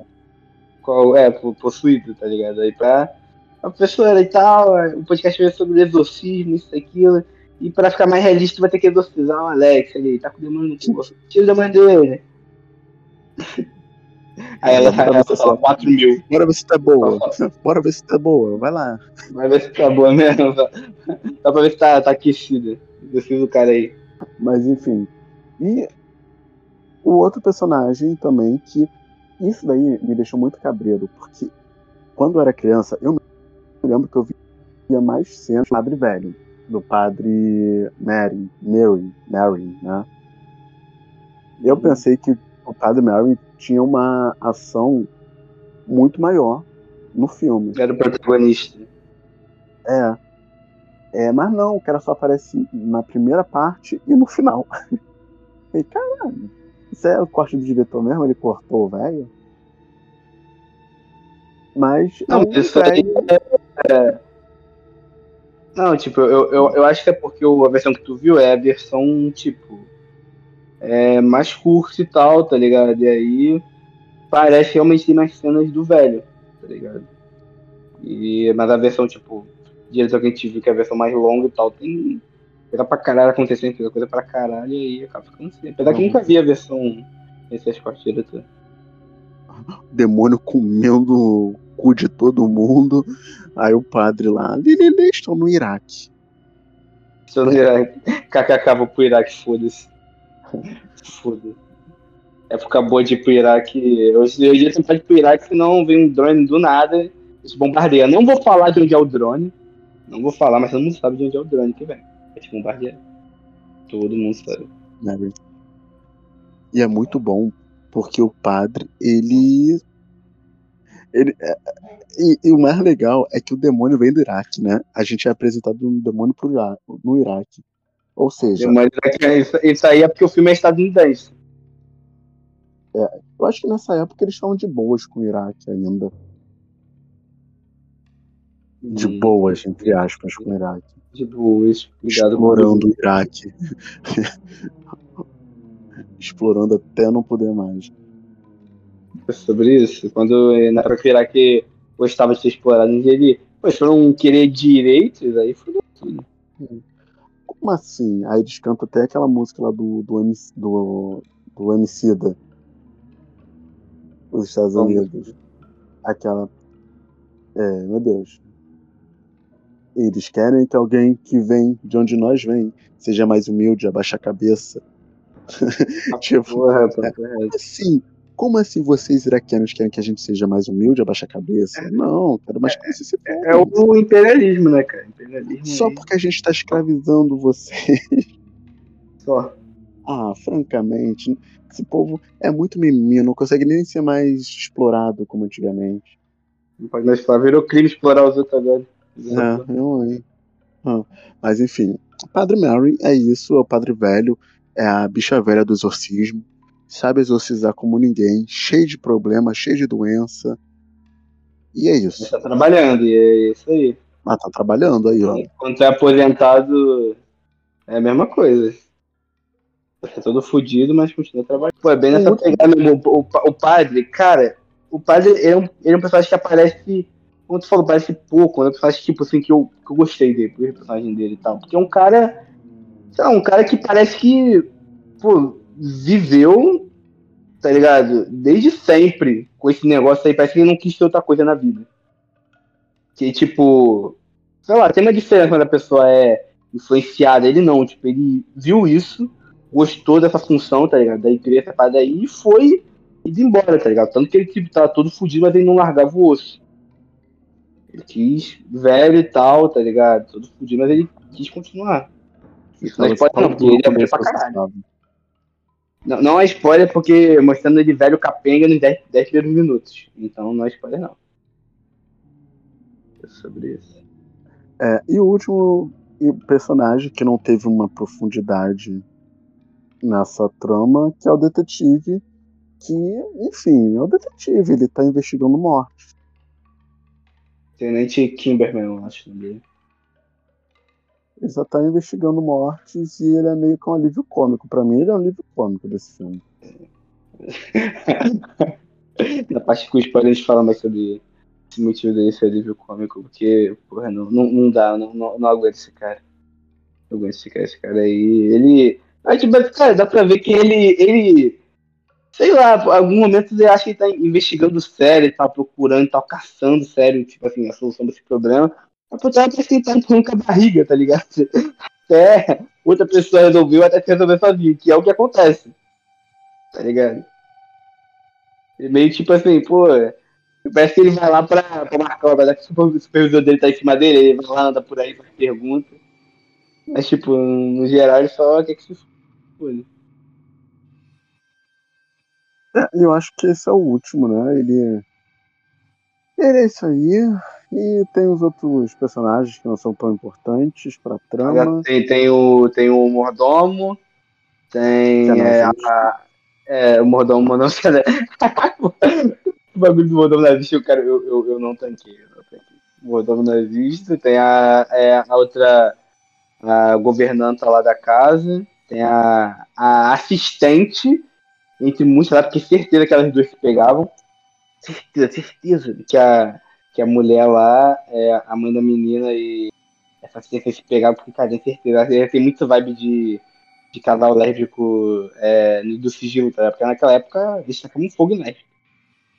Speaker 2: qual, é, po- possuído, tá ligado? Aí pra. A professora e tal, é, o podcast vai ser sobre exorcismo, isso, aquilo. E pra ficar mais realista, vai ter que exorcizar o Alex ali, tá com o demônio no cu. Tira o demônio dele. Aí ela,
Speaker 1: Bora
Speaker 2: ela fala
Speaker 1: essa-
Speaker 2: 4 mil.
Speaker 1: Bora ver se tá boa. Bora ver se tá boa. Vai lá.
Speaker 2: Vai ver se tá boa mesmo. Só pra ver se tá, tá aquecida. Exorciza o cara aí.
Speaker 1: Mas enfim. E o outro personagem também que. Isso daí me deixou muito cabreiro, porque quando eu era criança, eu me lembro que eu via mais cenas do Padre Velho, do Padre Mary, Mary, Mary, né? Eu pensei que o Padre Mary tinha uma ação muito maior no filme.
Speaker 2: Era o protagonista.
Speaker 1: É. É, mas não, o cara só aparece na primeira parte e no final. E caralho, isso é o corte do diretor mesmo? Ele cortou o velho? Mas
Speaker 2: Não,
Speaker 1: o
Speaker 2: isso aí
Speaker 1: velho-
Speaker 2: Não, tipo, eu, eu, eu acho que é porque a versão que tu viu é a versão, tipo, é mais curta e tal, tá ligado? E aí parece realmente ter mais cenas do velho, tá ligado? E, mas a versão, tipo, diretor que a gente viu, que é a versão mais longa e tal, tem coisa pra caralho acontecendo, tem coisa pra caralho, e aí acaba ficando assim. Apesar que eu nunca vi a versão esse aspecto diretor.
Speaker 1: demônio comendo o cu de todo mundo. Aí o padre lá, Lililê, estão no Iraque.
Speaker 2: Eu não Iraque. KKK, vou pro Iraque, foda-se. Foda-se. Época boa de ir pro Iraque. Hoje você não pode ir pro Iraque, senão vem um drone do nada e bombardeia. Não vou falar de onde é o drone. Não vou falar, mas todo mundo sabe de onde é o drone que vem. Te bombardear. Todo mundo sabe.
Speaker 1: Né? E é muito bom, porque o padre, ele. ele é- e, e o mais legal é que o demônio vem do Iraque, né? A gente é apresentado um demônio pro no Iraque. Ou seja,
Speaker 2: Mas isso, isso aí é porque o filme é estadunidense.
Speaker 1: eu acho que nessa época eles estavam de boas com o Iraque ainda. De
Speaker 2: Hum,
Speaker 1: boas, entre aspas, com o Iraque.
Speaker 2: De boas. Obrigado
Speaker 1: Explorando o Iraque. Explorando até não poder mais.
Speaker 2: sobre isso. Quando na época que o Iraque gostava de ser explorado, ele, eles foram querer direitos, aí fudeu tudo.
Speaker 1: Como assim? Aí eles cantam até aquela música lá do, do, MC, do, do Emicida. Os Estados? Unidos. Aquela. É, meu Deus. Eles querem que alguém que vem de onde nós vem seja mais humilde, abaixa a cabeça. tipo,
Speaker 2: correto.
Speaker 1: como assim? Como assim vocês iraquianos querem que a gente seja mais humilde, abaixa a cabeça? Não, quero mais que você se
Speaker 2: É o imperialismo, né, cara? Imperialismo
Speaker 1: Só porque a gente tá escravizando você.
Speaker 2: só.
Speaker 1: Ah, francamente, esse povo é muito mimimi, não consegue nem ser mais explorado como antigamente.
Speaker 2: Não pode mais falar. Virou crime explorar os outros agora.
Speaker 1: É, eu, hein? Ah, mas enfim, Padre Mary é isso, é o padre velho, é a bicha velha do exorcismo, sabe exorcizar como ninguém, cheio de problema, cheio de doença. E é isso.
Speaker 2: tá trabalhando, e é isso aí.
Speaker 1: Mas tá trabalhando aí, ó.
Speaker 2: Quando é aposentado, é a mesma coisa. É todo fudido, mas continua trabalhando. Pô, é bem nessa pegada mesmo. O, o, o padre, cara, o padre ele é, um, ele é um personagem que aparece. Como tu falou, parece pouco, né? Um personagem tipo assim que eu, que eu gostei dele, do personagem dele e tal. Porque é um cara. Sei lá, um cara que parece que. Pô, viveu, tá ligado? Desde sempre com esse negócio aí. Parece que ele não quis ter outra coisa na vida. Que tipo. Sei lá, tem uma diferença quando a pessoa é influenciada. Ele não, tipo, ele viu isso, gostou dessa função, tá ligado? Da igreja, essa parada aí, e foi indo embora, tá ligado? Tanto que ele tipo, tava todo fudido, mas ele não largava o osso. Ele quis, velho e tal, tá ligado? Todo fudido, mas ele quis continuar. Isso não é spoiler, não, porque ele é pra caralho. Não, não é spoiler, porque mostrando ele velho capenga nos 10, 10 primeiros minutos. Então não é spoiler, não. É sobre isso.
Speaker 1: É, e o último e- personagem que não teve uma profundidade nessa trama, que é o detetive, que, enfim, é o detetive, ele tá investigando morte.
Speaker 2: Tenente Kimberman, eu acho. Né?
Speaker 1: Ele só tá investigando mortes e ele é meio que um alívio cômico. Pra mim, ele é um alívio cômico desse filme.
Speaker 2: Na parte que os falam mais sobre esse motivo dele ser alívio cômico, porque, porra, não, não, não dá, não, não, não aguento esse cara. Não aguento esse cara, esse cara aí. Ele. Mas, tipo, cara, dá pra ver que ele. ele sei lá, por algum momento ele acha que ele tá investigando sério, ele tá procurando, tá caçando sério, tipo assim, a solução desse problema. Por trás parece que tá com a barriga, tá ligado? Até outra pessoa resolveu até que resolver sozinho, que é o que acontece. Tá ligado? Ele meio tipo assim, pô, parece que ele vai lá pra, pra marcar, vai dar que o supervisor dele tá em cima dele, ele vai lá, anda por aí, faz pergunta. Mas, tipo, no geral, ele só quer que se foda.
Speaker 1: É, eu acho que esse é o último, né? Ele. Ele é isso aí. E tem os outros personagens que não são tão importantes pra trama.
Speaker 2: Tem, tem, o, tem o mordomo, tem
Speaker 1: é
Speaker 2: é, a, é, o mordomo não cara. o bagulho do mordomo nazista, eu, cara, eu, eu, eu não tanquei. Eu não tanquei. O mordomo nazista, tem a, é, a outra a governanta lá da casa, tem a, a assistente, entre muitos lá, porque certeza que elas duas se pegavam. Certeza, certeza que a, que a mulher lá é a mãe da menina e essa certeza se pegavam, porque, cara, tem certeza. Tem muita vibe de, de casal lésbico é, do sigilo, tá? Porque naquela época eles tacavam fogo em lésbico.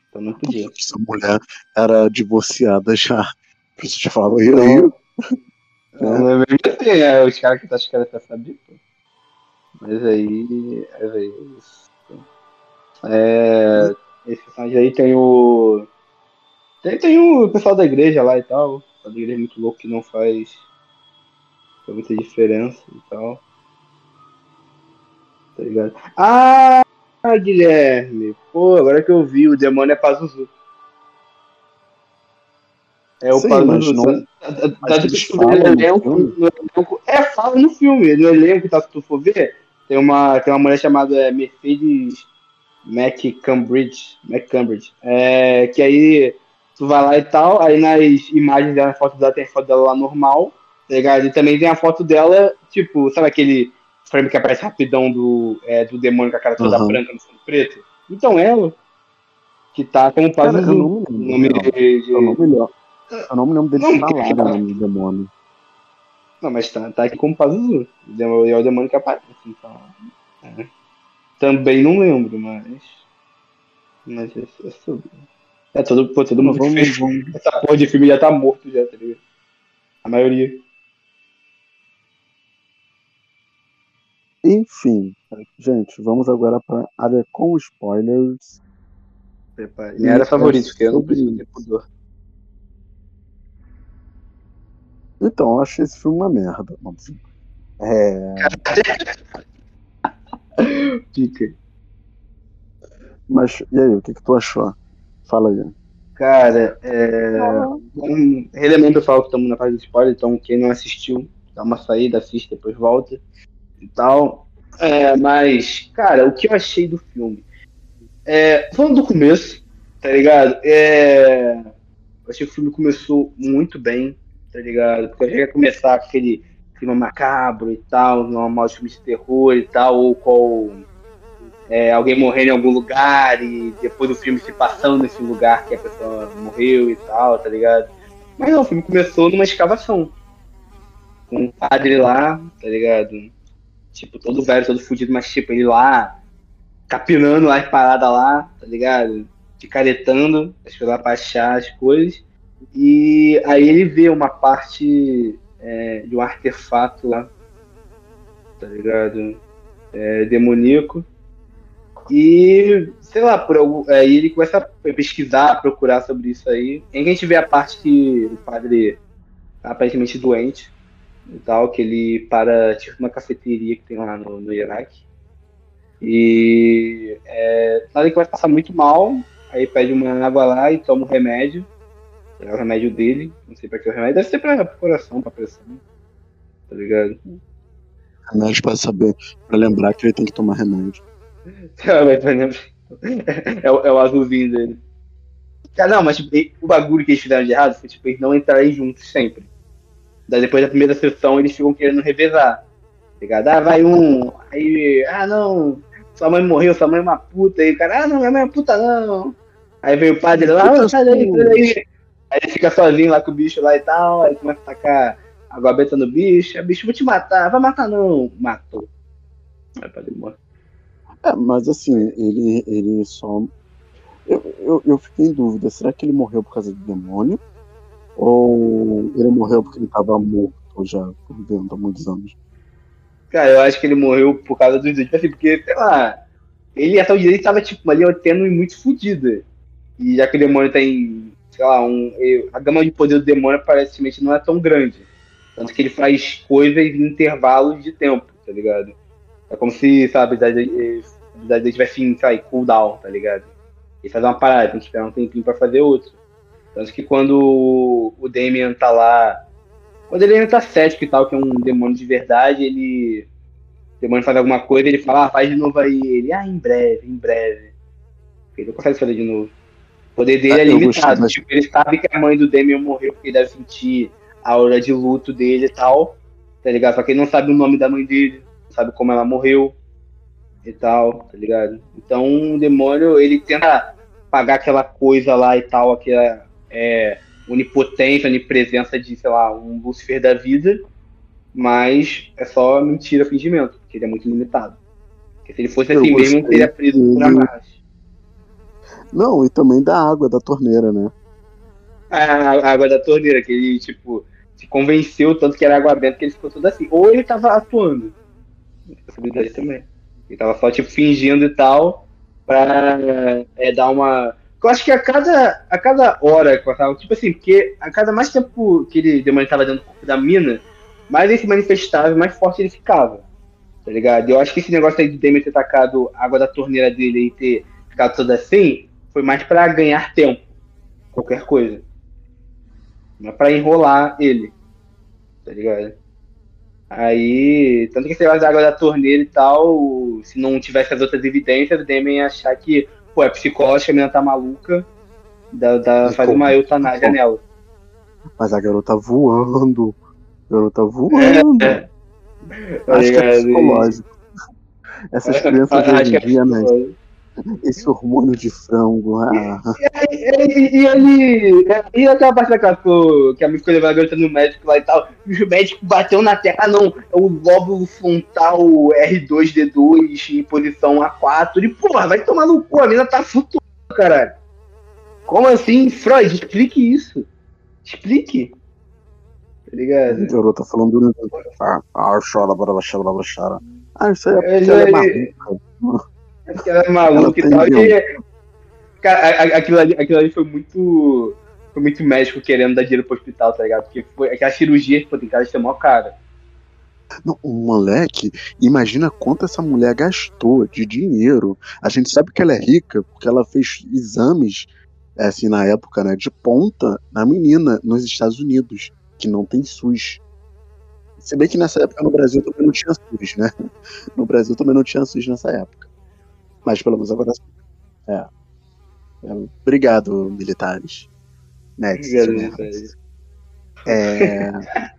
Speaker 2: Então não podia.
Speaker 1: Essa mulher era divorciada já. A pessoa já falava, e aí?
Speaker 2: Não, é mesmo assim, é, os caras que tá achando que saber, pô. Mas aí. Mas aí é isso. É, esse personagem aí tem o. Tem, tem o pessoal da igreja lá e tal. Da igreja é muito louco que não faz. faz muita diferença e tal. Tá ligado? Ah, Guilherme! Pô, agora que eu vi, o demônio é Pazuzu. É o
Speaker 1: Sim,
Speaker 2: Pazuzu.
Speaker 1: não-
Speaker 2: Tá- tá- tá no elenco, no elenco- É, fala no filme. No elenco, tá, se tu for ver, tem uma, tem uma mulher chamada é, Mercedes McCambridge. McCambridge. É, que aí tu vai lá e tal, aí nas imagens dela, na foto dela, tem a foto dela lá normal, tá ligado? E também tem a foto dela, tipo, sabe aquele frame que aparece rapidão do, é, do demônio com a cara toda
Speaker 1: Aham.
Speaker 2: branca no fundo preto? Então ela, que tá como
Speaker 1: Cara, eu
Speaker 2: Pazuzu.
Speaker 1: não me
Speaker 2: o nome de,
Speaker 1: Eu não me lembro. Eu não me lembro deles
Speaker 2: Não,
Speaker 1: falarem o
Speaker 2: cara.
Speaker 1: nome do demônio.
Speaker 2: Não, mas tá, tá aqui como Pazuzu. E é o demônio que aparece, então. É. Também não lembro, mas. Mas é, é sobre. É todo, pô, todo mundo
Speaker 1: vamos,
Speaker 2: que fez
Speaker 1: vamos.
Speaker 2: essa porra de filme já tá morto já, tá ligado? A maioria.
Speaker 1: Enfim, gente, vamos agora para área com spoilers.
Speaker 2: Prepare. Minha área favorita, porque eu não preciso ter pudor.
Speaker 1: Então, eu achei esse filme uma merda. É,
Speaker 2: Dica.
Speaker 1: mas e aí, o que, que tu achou? Fala aí.
Speaker 2: Cara, é. Um, relembrando, eu falo que estamos na fase de spoiler, então quem não assistiu, dá uma saída, assiste, depois volta e tal. É, mas, cara, o que eu achei do filme? É, falando do começo, tá ligado? É, eu achei que o filme começou muito bem, tá ligado? Porque eu que ia começar com aquele clima macabro e tal, normal filme de terror e tal, ou com é, alguém morrendo em algum lugar e depois o filme se passando nesse lugar que a pessoa morreu e tal, tá ligado? Mas não, o filme começou numa escavação. Com um padre lá, tá ligado? Tipo, todo velho, todo fudido, mas tipo, ele lá, capinando as paradas lá, tá ligado? Picaretando, as coisas pra achar as coisas. E aí ele vê uma parte é, de um artefato lá, tá ligado? É, demoníaco. E, sei lá, por algum, aí ele começa a pesquisar, procurar sobre isso aí. Em que a gente vê a parte que o padre tá aparentemente doente e tal, que ele para tipo uma cafeteria que tem lá no, no Iraque. E é, nada que vai passar muito mal, aí pede uma água lá e toma um remédio. É o remédio dele, não sei pra que é o remédio, deve ser pra, pro coração, pra pressão. Tá ligado?
Speaker 1: Remédio pra saber, pra lembrar que ele tem que tomar remédio.
Speaker 2: Ah, exemplo, é, o- é o azulzinho dele. Cara, não, mas tipo, o bagulho que eles fizeram de errado foi tipo, eles não entrarem juntos sempre. Daí depois da primeira sessão eles ficam querendo revezar. Tá ligado? Ah, vai um. Aí, ah não, sua mãe morreu, sua mãe é uma puta. Aí o cara, ah não, minha mãe é uma puta não. Aí vem o padre lá, ah, sai daí, sai daí. Aí ele fica sozinho lá com o bicho lá e tal, aí começa a tacar água benta no bicho, o bicho, vou te matar, vai matar não. Matou. Aí o padre morre.
Speaker 1: É, mas assim, ele, ele só. Eu, eu, eu fiquei em dúvida, será que ele morreu por causa do demônio? Ou ele morreu porque ele estava morto já por dentro há muitos anos?
Speaker 2: Cara, eu acho que ele morreu por causa dos dois. Tipo assim, porque, sei lá, ele até o direito tava, tipo, ali tendo muito fodida. E já que o demônio tem, sei lá, um. A gama de poder do demônio aparentemente não é tão grande. Tanto que ele faz coisas em intervalos de tempo, tá ligado? É como se, sabe, a habilidade dele tivesse em, sei cooldown, tá ligado? Ele faz uma parada, tem que esperar um tempinho pra fazer outro. Tanto que quando o Damien tá lá. Quando ele ainda tá cético e tal, que é um demônio de verdade, ele. O demônio faz alguma coisa, ele fala, ah, faz de novo aí. Ele, ah, em breve, em breve. Ele não consegue fazer de novo. O poder dele
Speaker 1: Ah,
Speaker 2: é limitado.
Speaker 1: mas-
Speaker 2: Tipo, ele sabe que a mãe do Damien morreu porque ele deve sentir a aura de luto dele e tal. Tá ligado? Só que ele não sabe o nome da mãe dele, sabe como ela morreu e tal, tá ligado? Então o demônio, ele tenta pagar aquela coisa lá e tal, aquela é, onipotência, onipresença de, sei lá, um Lucifer da vida, mas é só mentira, fingimento, porque ele é muito limitado. Porque se ele fosse
Speaker 1: Eu
Speaker 2: assim mesmo, teria preso por amarras.
Speaker 1: Não, e também da água da torneira, né?
Speaker 2: A, a água da torneira, que ele, tipo, se convenceu tanto que era água benta que ele ficou todo assim. Ou ele tava atuando. Também. Ele tava só, tipo, fingindo e tal, pra é, dar uma. Eu acho que a cada, a cada hora que passava, tipo assim, porque a cada mais tempo que ele tava dentro do da mina, mais ele se manifestava mais forte ele ficava. Tá ligado? Eu acho que esse negócio aí de Damien ter tacado água da torneira dele e ter ficado todo assim, foi mais pra ganhar tempo. Qualquer coisa. Não é pra enrolar ele. Tá ligado? Aí, tanto que esse negócio da água da torneira e tal, se não tivesse as outras evidências, o Damien ia achar que, pô, é psicológica, a menina tá maluca, dá, dá, faz uma eutanásia nela.
Speaker 1: Mas a garota voando. A garota voando.
Speaker 2: É,
Speaker 1: Acho que é psicológico. Essas crianças hoje em
Speaker 2: é
Speaker 1: dia, né? Esse hormônio de frango. Ah.
Speaker 2: E, e, e ele. E aquela parte daquela que, que a música levou a garota no médico lá e tal. E o médico bateu na terra. Ah, não. É o lóbulo frontal R2D2 em posição A4. E, porra, vai tomar no cu. A mina tá flutuando, caralho. Como assim? Freud, explique isso. Explique. Tá ligado?
Speaker 1: Garota falando. Ah, ah, chora, bora, chora, bora, chora. Ah, isso aí é é maluca.
Speaker 2: É porque ela é maluca
Speaker 1: Ela
Speaker 2: e tal. E, cara, aquilo ali, aquilo ali foi muito. Foi muito médico querendo dar dinheiro pro hospital, tá ligado? Porque foi aquela cirurgia, pô, tem cara de ser mó cara.
Speaker 1: Não, o moleque, imagina quanto essa mulher gastou de dinheiro. A gente sabe que ela é rica porque ela fez exames, é, assim, na época, né, de ponta na menina nos Estados Unidos, que não tem SUS. Se bem que nessa época no Brasil também não tinha SUS, né? No Brasil também não tinha SUS nessa época. Mas pelo menos agora. É. É, obrigado, militares. Médicos.
Speaker 2: Obrigado,
Speaker 1: né?
Speaker 2: militares.
Speaker 1: É,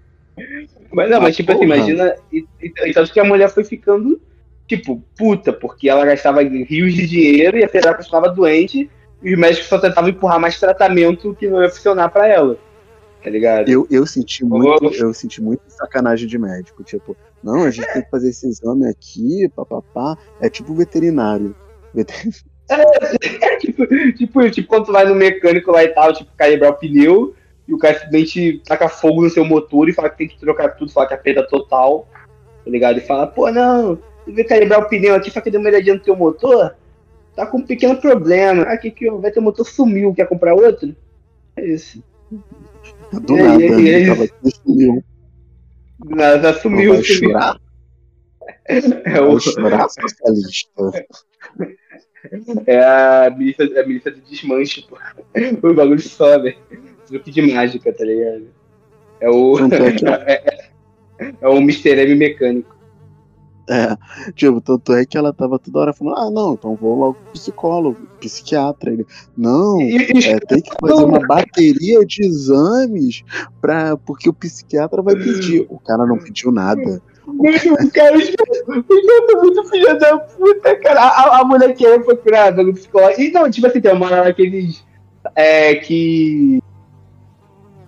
Speaker 2: Mas não, mas tipo assim,
Speaker 1: porra.
Speaker 2: imagina. E, e, e tanto que a mulher foi ficando, tipo, puta, porque ela gastava rios de dinheiro e a Ferrari continuava doente, e os médicos só tentavam empurrar mais tratamento que não ia funcionar pra ela. Tá ligado?
Speaker 1: Eu, eu senti muito, eu senti muito sacanagem de médico. Tipo, não, a gente tem que fazer esse exame aqui, papapá. É tipo veterinário. Veter-
Speaker 2: É tipo, tipo, tipo quando tu vai no mecânico lá e tal, tipo, calibrar o pneu, e o cara simplesmente taca fogo no seu motor e fala que tem que trocar tudo, fala que é perda total, tá ligado? E fala, pô, não, tu veio calibrar o pneu aqui, só que deu uma olhadinha no teu motor, tá com um pequeno problema. Aqui que vai teu motor sumiu, quer comprar outro? É isso.
Speaker 1: Do
Speaker 2: aí,
Speaker 1: nada, ele tava aqui, sumiu.
Speaker 2: Nada, sumiu,
Speaker 1: Vai
Speaker 2: sumiu.
Speaker 1: chorar,
Speaker 2: É, o,
Speaker 1: chorar, socialista.
Speaker 2: é a milícia, é a milícia do desmanche, pô. O bagulho sobe. Truque de mágica, tá ligado? É o.
Speaker 1: Tanto é que-
Speaker 2: é, é o Mr. M mecânico.
Speaker 1: É, tipo, tanto é que ela tava toda hora falando, ah, não, então vou logo pro psicólogo, psiquiatra. Ele, não, é, tem que fazer uma bateria de exames pra, porque o psiquiatra vai pedir. O cara não pediu nada.
Speaker 2: o cara, o cara foi muito filho da puta, cara. A, a mulher que era procurada no psicólogo. E não, tipo assim, tem uma hora que eles. É, que.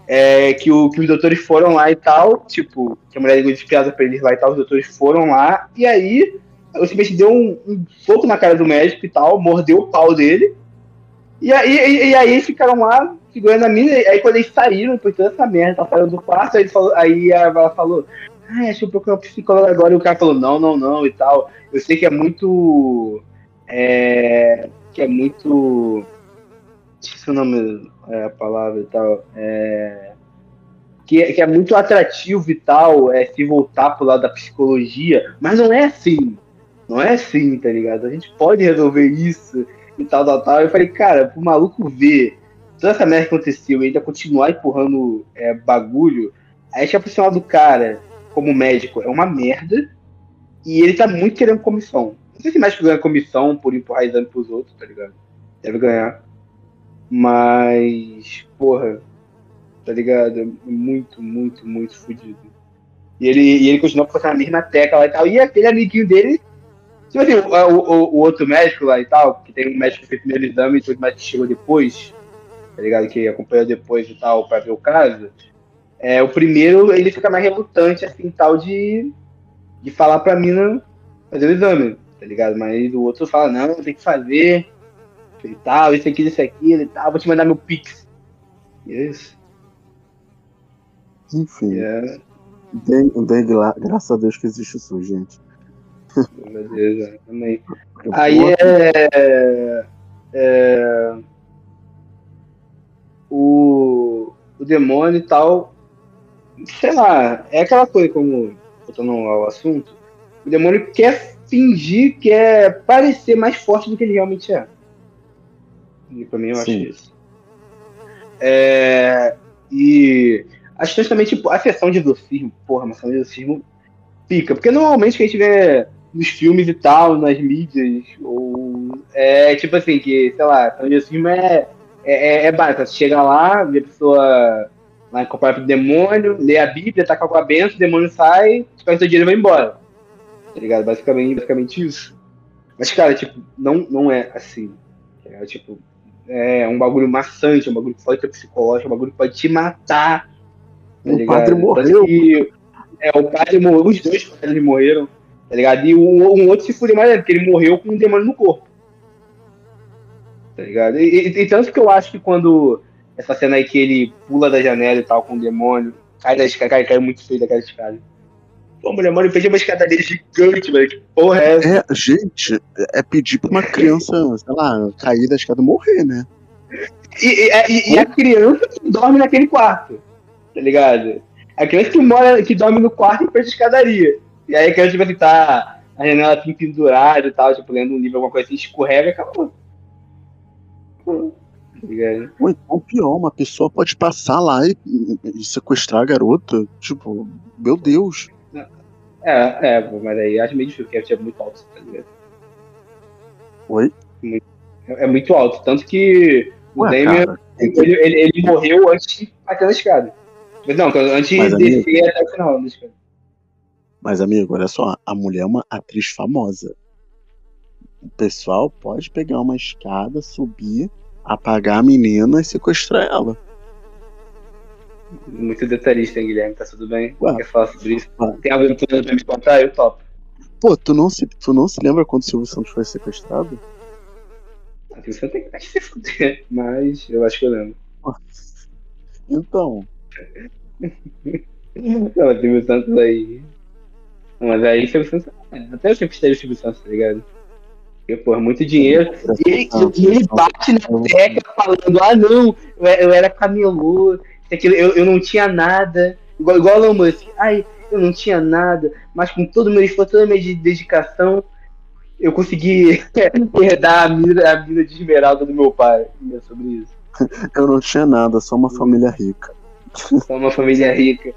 Speaker 2: É, que, o, que os doutores foram lá e tal, tipo, que a mulher ligou de piada pra eles lá e tal, os doutores foram lá, e aí o simplesmente deu um, um soco na cara do médico e tal, mordeu o pau dele, e aí, e, e aí ficaram lá, segurando a mina, aí quando eles saíram, depois de toda essa merda, saindo do quarto, aí, falou, aí ela falou, ah, deixa eu procurar um psicólogo agora, e o cara falou, não, não, não, e tal, eu sei que é muito, é, que é muito, esqueci o nome, é, a palavra e tal, é, que, é- que é muito atrativo e tal, é, se voltar pro lado da psicologia, mas não é assim, não é assim, tá ligado? A gente pode resolver isso e tal, tal, tal. Eu falei, cara, pro maluco ver toda essa merda que aconteceu e ainda continuar empurrando é, bagulho, aí que a profissional do cara, como médico, é uma merda e ele tá muito querendo comissão. Não sei se médico ganha comissão por empurrar exame pros outros, tá ligado? Deve ganhar. Mas, porra, tá ligado? É muito, muito, muito fodido. E ele, e ele continua com a mesma tecla lá e tal. E aquele amiguinho dele, tipo assim, o, o, o outro médico lá e tal, que tem um médico que fez primeiro exame e outro médico que chegou depois, tá ligado? Que acompanhou depois e tal, pra ver o caso. É, o primeiro, ele fica mais relutante, assim, tal, de, de falar pra mina fazer o exame, tá ligado? Mas o outro fala, não, tem que fazer, e tal, isso aqui, isso aqui, e tal, vou te mandar meu pix. Isso.
Speaker 1: Enfim,
Speaker 2: É,
Speaker 1: gra- graças a Deus que existe o SUS, gente.
Speaker 2: meu Deus, é, Aí é, é, o, o demônio e tal, sei lá, é aquela coisa como voltando ao assunto, o demônio quer fingir, quer parecer mais forte do que ele realmente é. E pra mim eu acho
Speaker 1: Sim.
Speaker 2: isso. É, e as questões também, tipo, a sessão de exorcismo, porra, uma sessão de exorcismo pica, porque normalmente que a gente vê nos filmes e tal, nas mídias, ou é tipo assim, que, sei lá, sessão de exorcismo é, é, é, é básico, você chega lá, vê a pessoa lá incorporada pro demônio, lê a Bíblia, taca com a benção, o demônio sai, tu pega seu dinheiro e vai embora. Tá ligado? Basicamente, basicamente isso. Mas, cara, tipo, não, não é assim. É tipo, é um bagulho maçante, é um bagulho que pode ter psicológico, é um bagulho que pode te matar.
Speaker 1: Tá o padre morreu.
Speaker 2: Que, é, o padre morreu, os dois padres morreram, tá ligado? E um, um outro se fudeu mais, porque ele morreu com um demônio no corpo. Tá ligado? E, e, e, tanto que eu acho que quando essa cena aí que ele pula da janela e tal com o demônio, cai da escada, cai, cai muito feio daquela escada. Pô, mulher, mano, eu pedi uma escadaria gigante, velho. Que porra é essa?
Speaker 1: É, gente, é pedir pra uma criança, sei lá, cair da escada e morrer, né?
Speaker 2: E, e, e, a criança que dorme naquele quarto, tá ligado? A criança que mora, que dorme no quarto e fez escadaria. E aí a criança, tipo assim, tá a janela assim pendurada e tal, tipo, lendo um livro, alguma coisa assim, escorrega e acabou. Pô.
Speaker 1: Tá Ou então, pior, uma pessoa pode passar lá e, e sequestrar a garota. Tipo, meu Deus.
Speaker 2: É, é, mas aí acho meio difícil, porque é muito alto, tá ligado?
Speaker 1: Oi?
Speaker 2: É, é muito alto, tanto que o Damien, ele, ele, ele, morreu antes de bater na escada. Mas não, antes mas, de amigo, descer até o final da escada.
Speaker 1: Mas, amigo, olha só, a mulher é uma atriz famosa. O pessoal pode pegar uma escada, subir, apagar a menina e sequestrar ela
Speaker 2: muito detalhista, hein, Guilherme? Tá tudo bem? Ué, Quer falar sobre isso? Ué. Tem aventura pra me contar? Eu topo.
Speaker 1: Pô, tu não se, tu não se lembra quando o Silvio Santos foi sequestrado?
Speaker 2: A Silvio Santos tem que se fuder, mas eu acho que eu lembro.
Speaker 1: Então.
Speaker 2: não, o Silvio Santos aí. Mas aí o Silvio Santos. Até eu sempre esteve o Silvio Santos, tá ligado? Porque, pô, muito dinheiro. E ele, ele bate na tecla falando: ah, não, eu era camelô, aquilo, eu, eu não tinha nada. Igual, igual Elon Ai, eu não tinha nada, mas com todo o meu esforço, toda a minha dedicação, eu consegui herdar a mina, a mina de esmeralda do meu pai. É sobre isso.
Speaker 1: Eu não tinha nada, só uma família rica.
Speaker 2: Só uma família rica.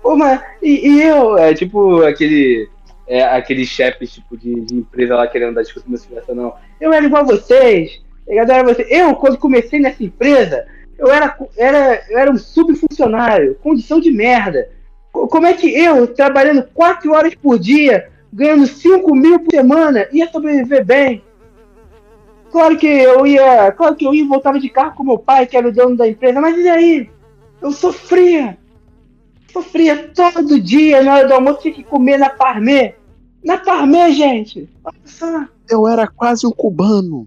Speaker 2: Pô, mas e, e eu? É tipo aquele. É, aqueles chefes tipo, de, de, empresa lá querendo dar discussão não. Eu era igual a vocês. Eu, era você. eu, quando comecei nessa empresa, eu era, era, eu era um subfuncionário, condição de merda. Como é que eu, trabalhando 4 horas por dia, ganhando 5 mil por semana, ia sobreviver bem? Claro que eu ia. Claro que eu ia voltava de carro com meu pai, que era o dono da empresa, mas e aí? Eu sofria. Sofria todo dia, na hora do almoço, tinha que comer na Parmê. Na Parmê, gente! Olha
Speaker 1: só. Eu era quase um cubano.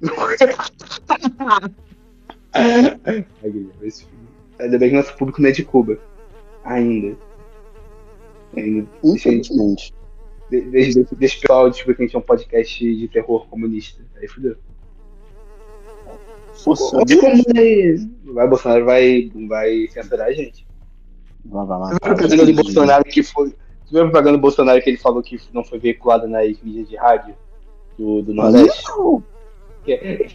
Speaker 2: Ainda bem que nosso público não é de Cuba. Ainda.
Speaker 1: Ainda. Infelizmente.
Speaker 2: Deixa o pessoal descobrir que a gente é um podcast de terror comunista. Aí fudeu. Nossa, vai, Bolsonaro vai, vai censurar a gente.
Speaker 1: Vai, vai
Speaker 2: viu a propaganda do Bolsonaro que foi. Você viu a propaganda do Bolsonaro que ele falou que não foi veiculada nas mídias de rádio do, do Nordeste? Não. Que,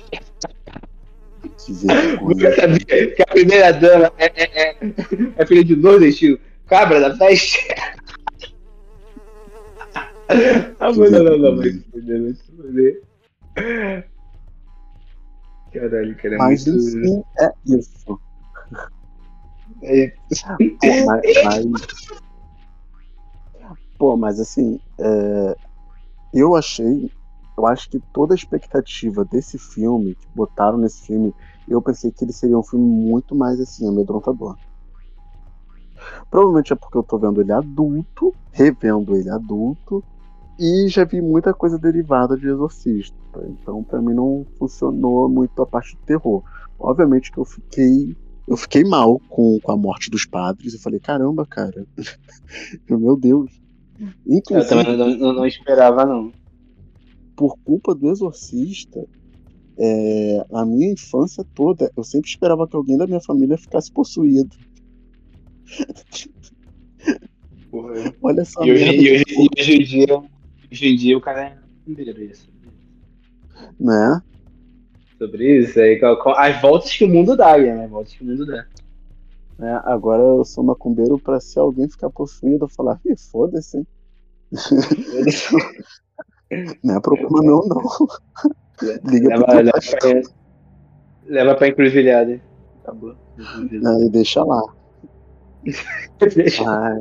Speaker 1: que vergonha.
Speaker 2: sabia que a primeira dama é, é, é, é filha de nordestino. Cabra da festa. Ah, não, não, não, vai se fuder, vai se fuder. Caralho, cara, é
Speaker 1: mas
Speaker 2: muito...
Speaker 1: Sim, é isso.
Speaker 2: É
Speaker 1: isso. Pô, mas, mas... Pô, mas assim, é... eu achei eu acho que toda a expectativa desse filme, que botaram nesse filme, eu pensei que ele seria um filme muito mais assim, amedrontador. Provavelmente é porque eu tô vendo ele adulto, revendo ele adulto, e já vi muita coisa derivada de Exorcista. Então, para mim, não funcionou muito a parte do terror. Obviamente que eu fiquei. Eu fiquei mal com, com a morte dos padres. Eu falei, caramba, cara. Meu Deus.
Speaker 2: Inclusive, eu também não, não, não esperava, não
Speaker 1: por culpa do Exorcista, é, a minha infância toda, eu sempre esperava que alguém da minha família ficasse possuído.
Speaker 2: Porra. Olha só. E hoje, e hoje, e hoje, em dia, hoje em dia o cara é primeiro isso.
Speaker 1: Né?
Speaker 2: Sobre isso, aí, as voltas que o mundo dá, né? As voltas que o mundo dá.
Speaker 1: É, agora eu sou macumbeiro pra se alguém ficar possuído, eu falar, ih, foda-se. Não é problema meu, não.
Speaker 2: Liga leva, leva, pra, leva pra encruzilhada. Acabou.
Speaker 1: Aí deixa lá.
Speaker 2: deixa lá.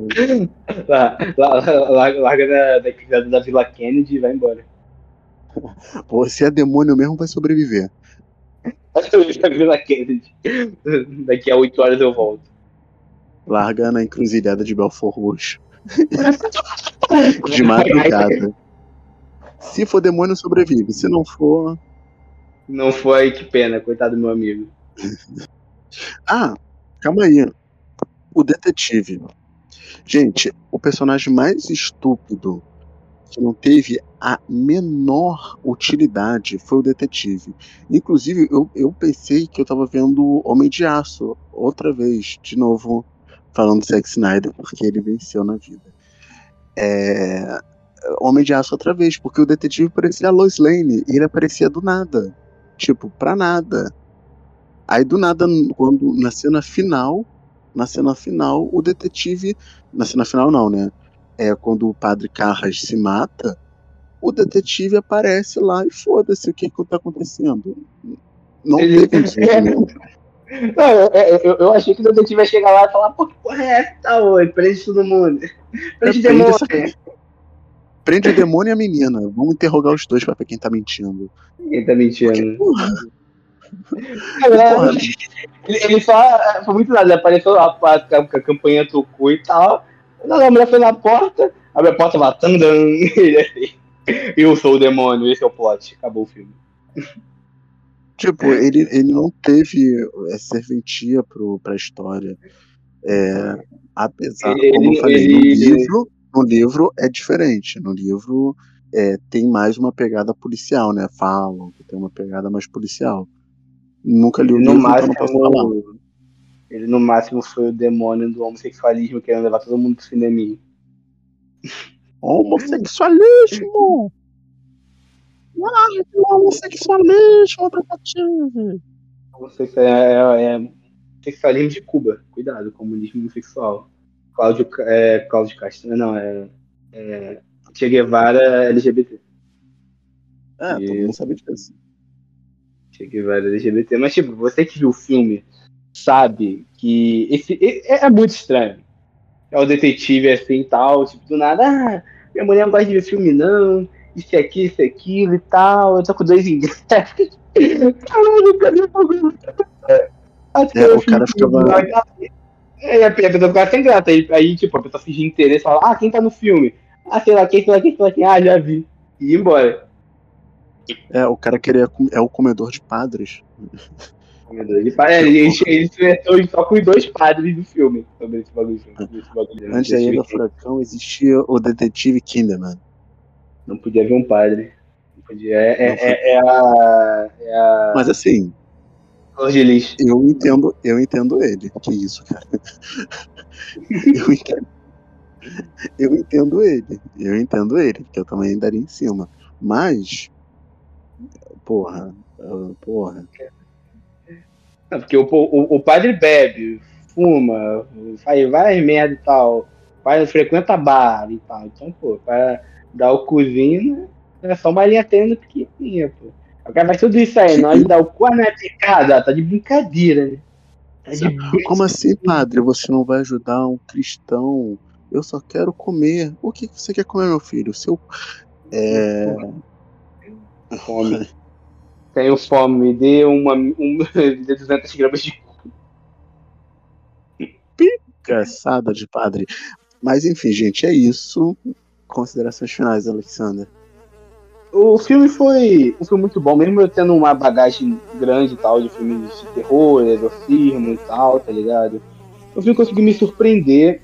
Speaker 2: Lá, lá, lá, larga da, da, da Vila Kennedy e vai embora.
Speaker 1: Pô, se é demônio mesmo, vai sobreviver.
Speaker 2: Eu já vi na Kennedy. Daqui a 8 horas eu volto.
Speaker 1: Larga na encruzilhada de Belfort Roxo. de madrugada. Se for demônio, sobrevive. Se não for.
Speaker 2: Não foi, que pena, coitado do meu amigo.
Speaker 1: ah, calma aí. O detetive. Gente, o personagem mais estúpido que não teve a menor utilidade foi o detetive. Inclusive, eu, eu pensei que eu tava vendo Homem de Aço outra vez, de novo, falando do Zack Snyder, porque ele venceu na vida. É, Homem de Aço outra vez, porque o detetive parecia a Lois Lane e ele aparecia do nada. Tipo, pra nada. Aí do nada, quando na cena final, na cena final, o detetive. Na cena final não, né? É quando o padre Carras se mata, o detetive aparece lá e foda-se o que, que tá acontecendo. Não
Speaker 2: Ele-
Speaker 1: teve um desenvolvimento.
Speaker 2: Não, eu, eu, eu achei que o detetive ia chegar lá e falar, pô, que porra é essa? Tá, oi, prende todo mundo. Prende
Speaker 1: Prende
Speaker 2: demônio.
Speaker 1: essa- Prende o demônio e a menina. Vamos interrogar os dois pra ver quem tá mentindo.
Speaker 2: Quem tá mentindo?
Speaker 1: Porra,
Speaker 2: Cara,
Speaker 1: porra,
Speaker 2: ele, ele só. Foi muito nada, ele apareceu a, a, a campanha tocou e tal. Não, a mulher foi na porta, abre a porta lá, tandam. Ele Eu sou o demônio, esse é o plot. Acabou o filme.
Speaker 1: Tipo, ele, ele não teve é, serventia pro, pra história. É, apesar,
Speaker 2: Ele-
Speaker 1: como eu
Speaker 2: ele-
Speaker 1: falei, no
Speaker 2: ele-
Speaker 1: livro, no livro é diferente. No livro é, tem mais uma pegada policial, né? Falam que tem uma pegada mais policial. Nunca li o
Speaker 2: no,
Speaker 1: livro, então não posso falar.
Speaker 2: máximo, ele no máximo foi o demônio do homossexualismo querendo levar todo mundo pro cinema.
Speaker 1: Homossexualismo! Largue o homossexualismo, detetive!
Speaker 2: Homossexu- É, é, é sexualismo de Cuba. Cuidado, comunismo homossexual. Cláudio, é, Cláudio Castro, não, é, é Che Guevara LGBT.
Speaker 1: É, todo
Speaker 2: Isso.
Speaker 1: mundo sabe disso.
Speaker 2: Che Guevara LGBT. Mas, tipo, você que viu o filme sabe que esse é, é muito estranho. É o detetive assim e tal, tipo, do nada, ah, minha mulher não gosta de ver filme, não. Isso aqui, isso aquilo e tal. Eu tô com dois ingressos. Caralho, cadê o bagulho?
Speaker 1: É,
Speaker 2: eu
Speaker 1: o cara ficava-
Speaker 2: É, a pessoa ficava sem graça. Aí, aí, tipo, a pessoa fingia interesse fala, ah, quem tá no filme? Ah, sei lá, quem, sei lá, quem, sei lá, quem, ah, já vi. E ia embora.
Speaker 1: É, o cara queria. É o comedor de padres.
Speaker 2: Ele, é, ele, ele, ele acertou só com os dois padres do filme sobre esse bagulho. bagulho.
Speaker 1: Antes da Ilha Furacão existia o detetive Kinderman.
Speaker 2: Não podia ver um padre. Não podia. É, é, é, é a. É a.
Speaker 1: Mas assim, Eu entendo, eu entendo ele. Que isso, cara. Eu entendo. Eu entendo ele. Eu entendo ele, que eu também daria em cima. Mas. Porra. ah, Porra.
Speaker 2: Não, porque o, o, o padre bebe, fuma, faz várias merda e tal. Faz, frequenta bar e tal. Então, pô, para dar o cozinho, é só uma linha tênue pequenininha, pô. O cara faz tudo isso aí, nós dá o cu na picada, tá de brincadeira, né? Tá de brincadeira.
Speaker 1: Como assim, padre? Você não vai ajudar um cristão? Eu só quero comer. O que que você quer comer, meu filho? Seu. É.
Speaker 2: fome. Tenho fome, me dê uma, um, me dê 200 gramas de
Speaker 1: Caçada de padre. Mas enfim, gente, é isso. Considerações finais, Alexander.
Speaker 2: O filme foi um filme muito bom, mesmo eu tendo uma bagagem grande tal, de filmes de terror, exorcismo e tal, tá ligado? O filme conseguiu me surpreender,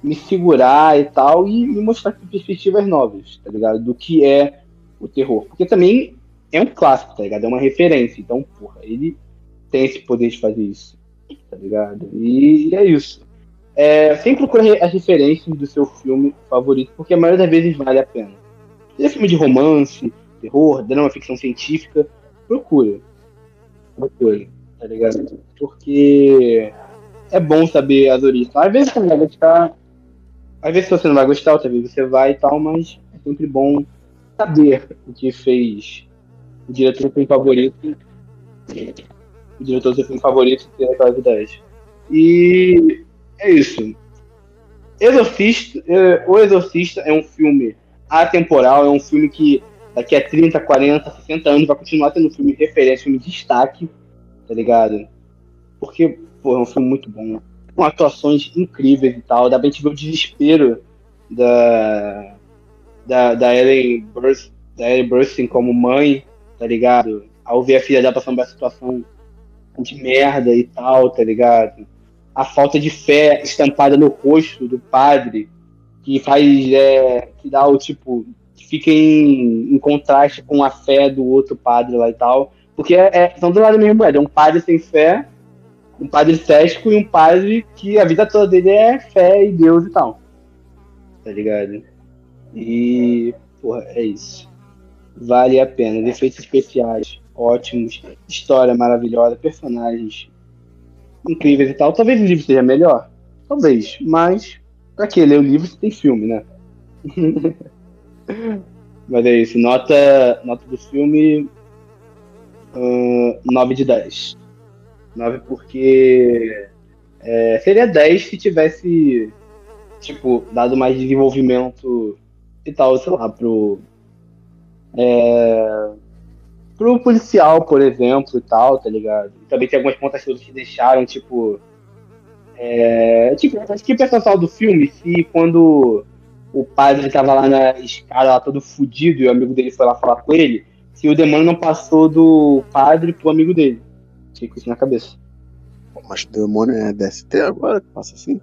Speaker 2: me segurar e tal, e me mostrar perspectivas novas, tá ligado? Do que é o terror. Porque também é um clássico, tá ligado? É uma referência. Então, porra, ele tem esse poder de fazer isso, tá ligado? E, é isso. É, sempre procure as referências do seu filme favorito, porque a maioria das vezes vale a pena. Se é filme de romance, terror, drama, ficção científica, procura. Procura, tá ligado? Porque é bom saber as origens. Às vezes você não vai gostar, às vezes você não vai gostar, outra vez você vai e tal, mas é sempre bom saber o que fez o diretor do filme favorito. O diretor do seu filme favorito ter aquelas ideias. E é isso. Exorcista, é, O Exorcista é um filme atemporal, é um filme que daqui a 30, 40, 60 anos vai continuar tendo filme de referência, filme de destaque, tá ligado? Porque, pô, é um filme muito bom. Com atuações incríveis e tal. Dá pra gente ver o desespero da, da, da Ellen Burstyn, da Ellen Burstyn como mãe, tá ligado? Ao ver a filha dela passando por uma situação de merda e tal, tá ligado? A falta de fé estampada no rosto do padre, que faz. É, que dá o tipo. que fica em, em contraste com a fé do outro padre lá e tal. Porque é, é, são do lado moeda. É um padre sem fé, um padre cético e um padre que a vida toda dele é fé e Deus e tal. Tá ligado? E. Porra, é isso. Vale a pena. Efeitos especiais ótimos, história maravilhosa, personagens incríveis e tal. Talvez o livro seja melhor. Talvez. Mas, pra que ler o livro se tem filme, né? Mas é isso. Nota, nota do filme. Uh, 9 de 10. 9 porque. É, seria 10 se tivesse. Tipo, dado mais desenvolvimento e tal, sei lá, pro. É, pro policial, por exemplo, e tal, tá ligado? E também tem algumas pontas que deixaram, tipo. É, tipo, acho que o do filme, se quando o padre tava lá na escada, lá todo fudido, e o amigo dele foi lá falar com ele, se o demônio não passou do padre pro amigo dele. Com isso na cabeça.
Speaker 1: Mas o demônio é DST agora que passa assim?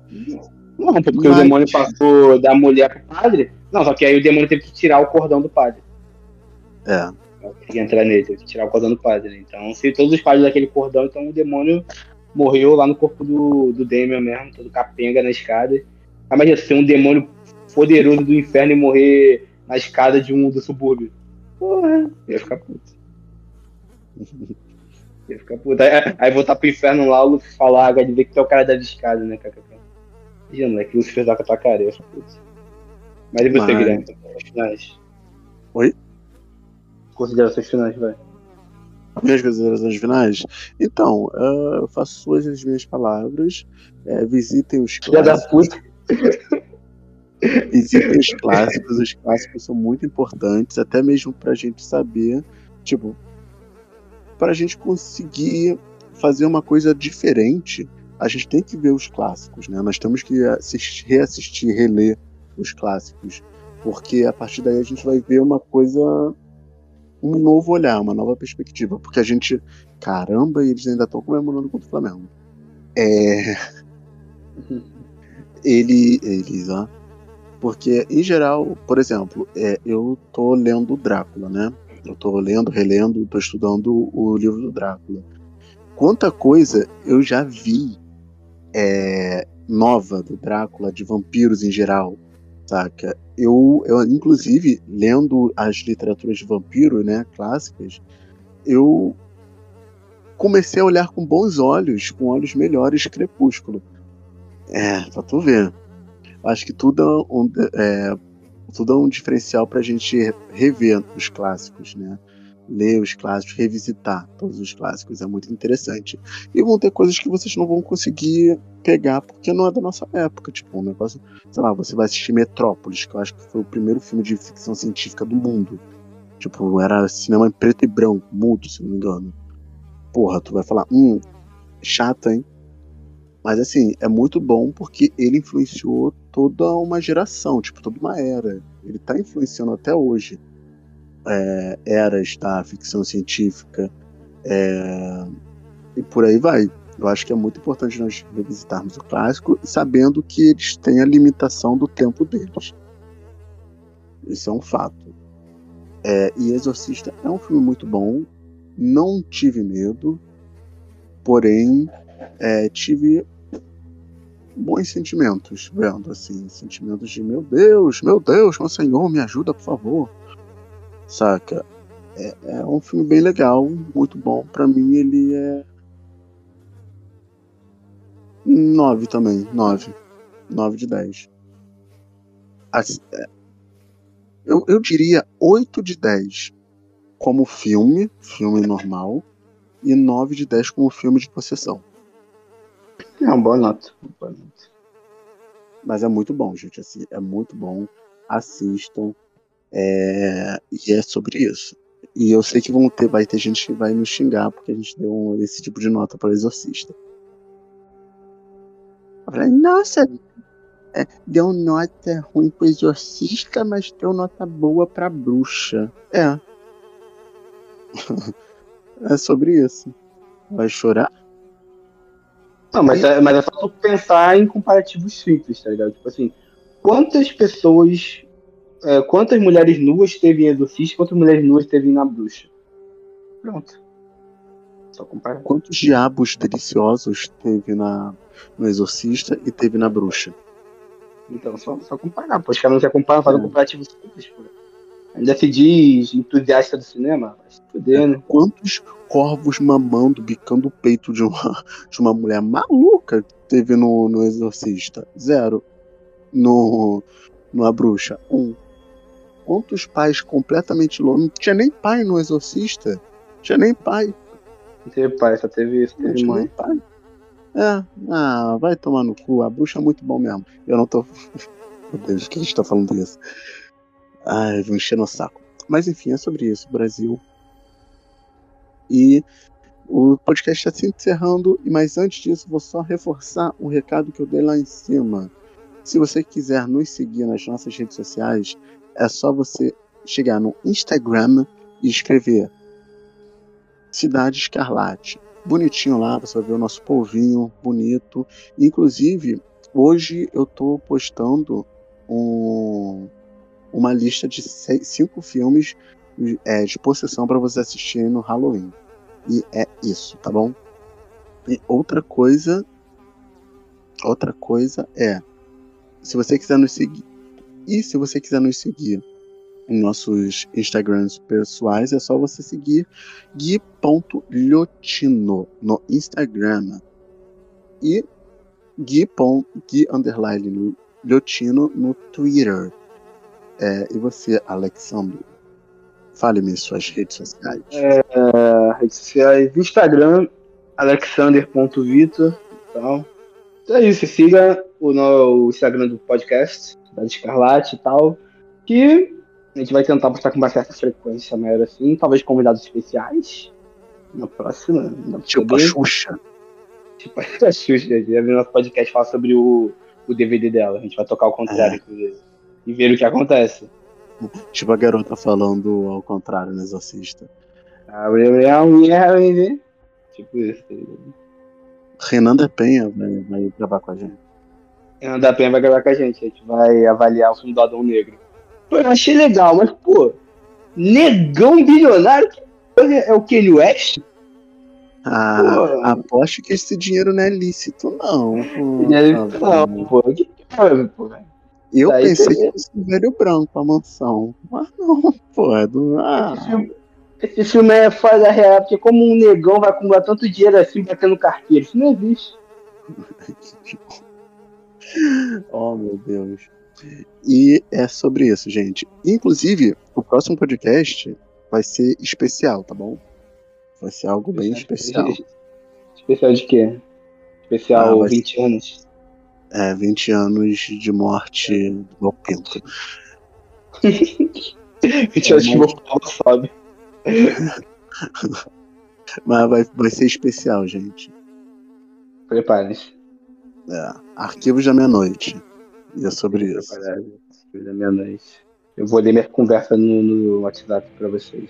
Speaker 2: Não, porque Mas... o demônio passou da mulher pro padre. Não, só que aí o demônio teve que tirar o cordão do padre.
Speaker 1: É
Speaker 2: conseguir entrar nele, teve que tirar o cordão do padre. Né? Então, se todos os padres daquele cordão, então o demônio morreu lá no corpo do, do Damien mesmo, todo capenga na escada. Ah, imagina, ser um demônio poderoso do inferno e morrer na escada de um do subúrbio. Porra, ia ficar puto. ia ficar puto. Aí, aí voltar pro inferno lá, o Luffy falar, de ver que tu é o cara da escada, né, kkk. Imagina, é que o Luffy fez lá com a tua cara, ia ficar puto. Mas e você, Mas... Guilherme? Finais?
Speaker 1: Oi?
Speaker 2: considerações finais, vai.
Speaker 1: Minhas considerações finais? Então, uh, eu faço suas as minhas palavras. É, visitem os clássicos. visitem os clássicos. Os clássicos são muito importantes, até mesmo pra gente saber, tipo, pra gente conseguir fazer uma coisa diferente, a gente tem que ver os clássicos, né? Nós temos que assistir, reassistir, reler os clássicos, porque a partir daí a gente vai ver uma coisa um novo olhar, uma nova perspectiva. Porque a gente. Caramba, eles ainda estão comemorando contra o Flamengo. É. Ele, eles, ó. Porque, em geral, por exemplo, é, eu tô lendo Drácula, né? Eu tô lendo, relendo, tô estudando o livro do Drácula. Quanta coisa eu já vi é, nova do Drácula, de vampiros em geral, saca? Eu, eu, inclusive, lendo as literaturas de vampiro, né, clássicas, eu comecei a olhar com bons olhos, com olhos melhores Crepúsculo. É, pra tu ver. Acho que tudo é um, é, tudo é um diferencial pra gente rever os clássicos, né? Ler os clássicos, revisitar todos os clássicos, é muito interessante. E vão ter coisas que vocês não vão conseguir pegar porque não é da nossa época, tipo, um negócio, sei lá, você vai assistir Metrópolis, que eu acho que foi o primeiro filme de ficção científica do mundo. Tipo, era cinema em preto e branco, mudo, se não me engano. Porra, tu vai falar, hum, chata, hein? Mas assim, é muito bom porque ele influenciou toda uma geração, tipo, toda uma era. Ele tá influenciando até hoje é, eras da ficção científica é, e por aí vai. Eu acho que é muito importante nós revisitarmos o clássico sabendo que eles têm a limitação do tempo deles. Isso é um fato. É, e Exorcista é um filme muito bom. Não tive medo, porém é, tive bons sentimentos vendo assim, sentimentos de meu Deus, meu Deus, meu Senhor, me ajuda, por favor saca? É, é um filme bem legal, muito bom. Pra mim, ele é. 9 também, 9. 9 de 10. Assim, é, eu, eu diria 8 de 10 como filme, filme normal, e 9 de 10 como filme de possessão.
Speaker 2: É uma boa nota. Uma boa nota.
Speaker 1: Mas é muito bom, gente. Assim, é muito bom. Assistam É, e é sobre isso. E eu sei que vão ter, vai ter gente que vai nos xingar porque a gente deu esse tipo de nota para o Exorcista. Eu falei, nossa, é, deu nota ruim pro Exorcista, mas deu nota boa pra bruxa. É. é sobre isso. Vai chorar?
Speaker 2: Não, mas é, mas é só pensar em comparativos simples, tá ligado? Tipo assim, quantas pessoas, é, quantas mulheres nuas teve em Exorcista e quantas mulheres nuas teve na Bruxa? Pronto. Só comparar.
Speaker 1: Quantos diabos deliciosos teve na, no Exorcista e teve na Bruxa?
Speaker 2: Então, só, só comparar. Pô, os caras não se comparam, fazem um é. comparativo simples, pô. Ainda se diz entusiasta do cinema? Vai se fuder, né?
Speaker 1: Quantos corvos mamando, bicando o peito de uma, de uma mulher maluca teve no, no Exorcista? Zero. No, no A Bruxa? Um. Quantos pais completamente loucos? Não tinha nem pai no Exorcista. Não tinha nem pai.
Speaker 2: Não teve pai, só teve isso, teve
Speaker 1: não mãe. pai. É, ah, vai tomar no cu. A bruxa é muito bom mesmo. Eu não tô. Meu Deus, que a gente tá falando disso? Ai, vou encher no saco. Mas enfim, é sobre isso. Brasil. E o podcast está se encerrando. Mas antes disso, vou só reforçar um recado que eu dei lá em cima. Se você quiser nos seguir nas nossas redes sociais, é só você chegar no Instagram e escrever Cidade Escarlate. Bonitinho lá, você vai ver o nosso povinho bonito. Inclusive, hoje eu estou postando um, uma lista de seis, cinco filmes é, de possessão para você assistir no Halloween. E é isso, tá bom? E outra coisa. Outra coisa é. Se você quiser nos seguir. E se você quiser nos seguir em nossos Instagrams pessoais, é só você seguir gui.liotino no Instagram. E gui, gui underline Liotino no Twitter. É, e você, Alexandre? Fale-me suas redes sociais.
Speaker 2: É, redes sociais, Instagram, alexander.vitor tal. Então é isso, siga o, no, o Instagram do podcast, da Escarlate e tal, que a gente vai tentar postar com bastante frequência maior assim, talvez convidados especiais na próxima. Na
Speaker 1: tipo a Xuxa.
Speaker 2: Tipo a Xuxa, a gente vai ver nosso podcast falar sobre o, o DVD dela, a gente vai tocar ao contrário, é. e ver o que acontece.
Speaker 1: Tipo a garota falando ao contrário no Exorcista.
Speaker 2: Tipo isso.
Speaker 1: Renan da Penha vai, vai gravar com a gente.
Speaker 2: Renan da Penha vai gravar com a gente. A gente vai avaliar o filme do Adão Negro. Pô, eu achei legal, mas, pô, negão bilionário é o Kanye West?
Speaker 1: Ah, aposto que esse dinheiro não é lícito, não.
Speaker 2: Pô, não, é lícito, não, pô. Que pô, velho?
Speaker 1: Eu Daí pensei que fosse o velho branco a mansão. Mas não, pô, é do. Ah.
Speaker 2: Esse, filme, esse filme é foda real, porque como um negão vai acumular tanto dinheiro assim batendo carteira? Isso não existe.
Speaker 1: oh, meu Deus. E é sobre isso, gente. Inclusive, o próximo podcast vai ser especial, tá bom? Vai ser algo bem especial.
Speaker 2: Especial de quê? Especial ah, 20 anos
Speaker 1: é, 20 anos de morte do pinto.
Speaker 2: 20 anos de meu pau sabe?
Speaker 1: Mas vai, vai ser especial, gente.
Speaker 2: Preparem-se.
Speaker 1: É, Arquivos da Meia-Noite. E é sobre isso.
Speaker 2: Arquivos da Meia-Noite. Eu vou ler minha conversa no, no WhatsApp pra vocês.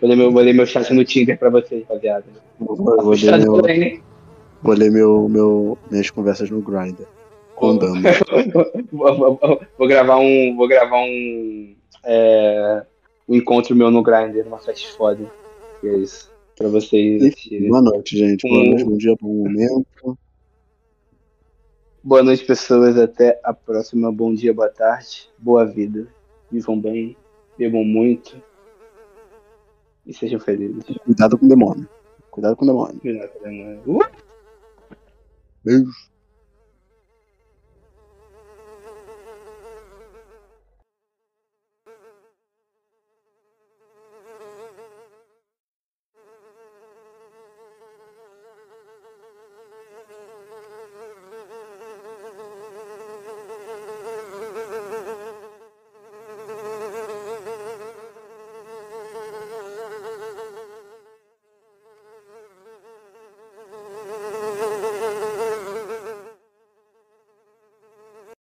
Speaker 2: Vou ler, meu, vou ler meu chat no Tinder pra vocês, rapaziada.
Speaker 1: Vou, vou, ler, meu, vou ler meu, meu, minhas conversas no Grindr
Speaker 2: andando. vou, vou, vou, gravar um. Vou gravar um. É, um encontro meu no Grindr, uma festa foda. E é isso. Pra vocês.
Speaker 1: Boa noite, gente. Boa noite, bom dia, bom momento.
Speaker 2: Boa noite, pessoas. Até a próxima. Bom dia, boa tarde. Boa vida. Vivam bem. Bebam muito. E sejam felizes.
Speaker 1: Cuidado com o demônio. Cuidado com o demônio.
Speaker 2: Cuidado com o demônio. Uh!
Speaker 1: Beijo.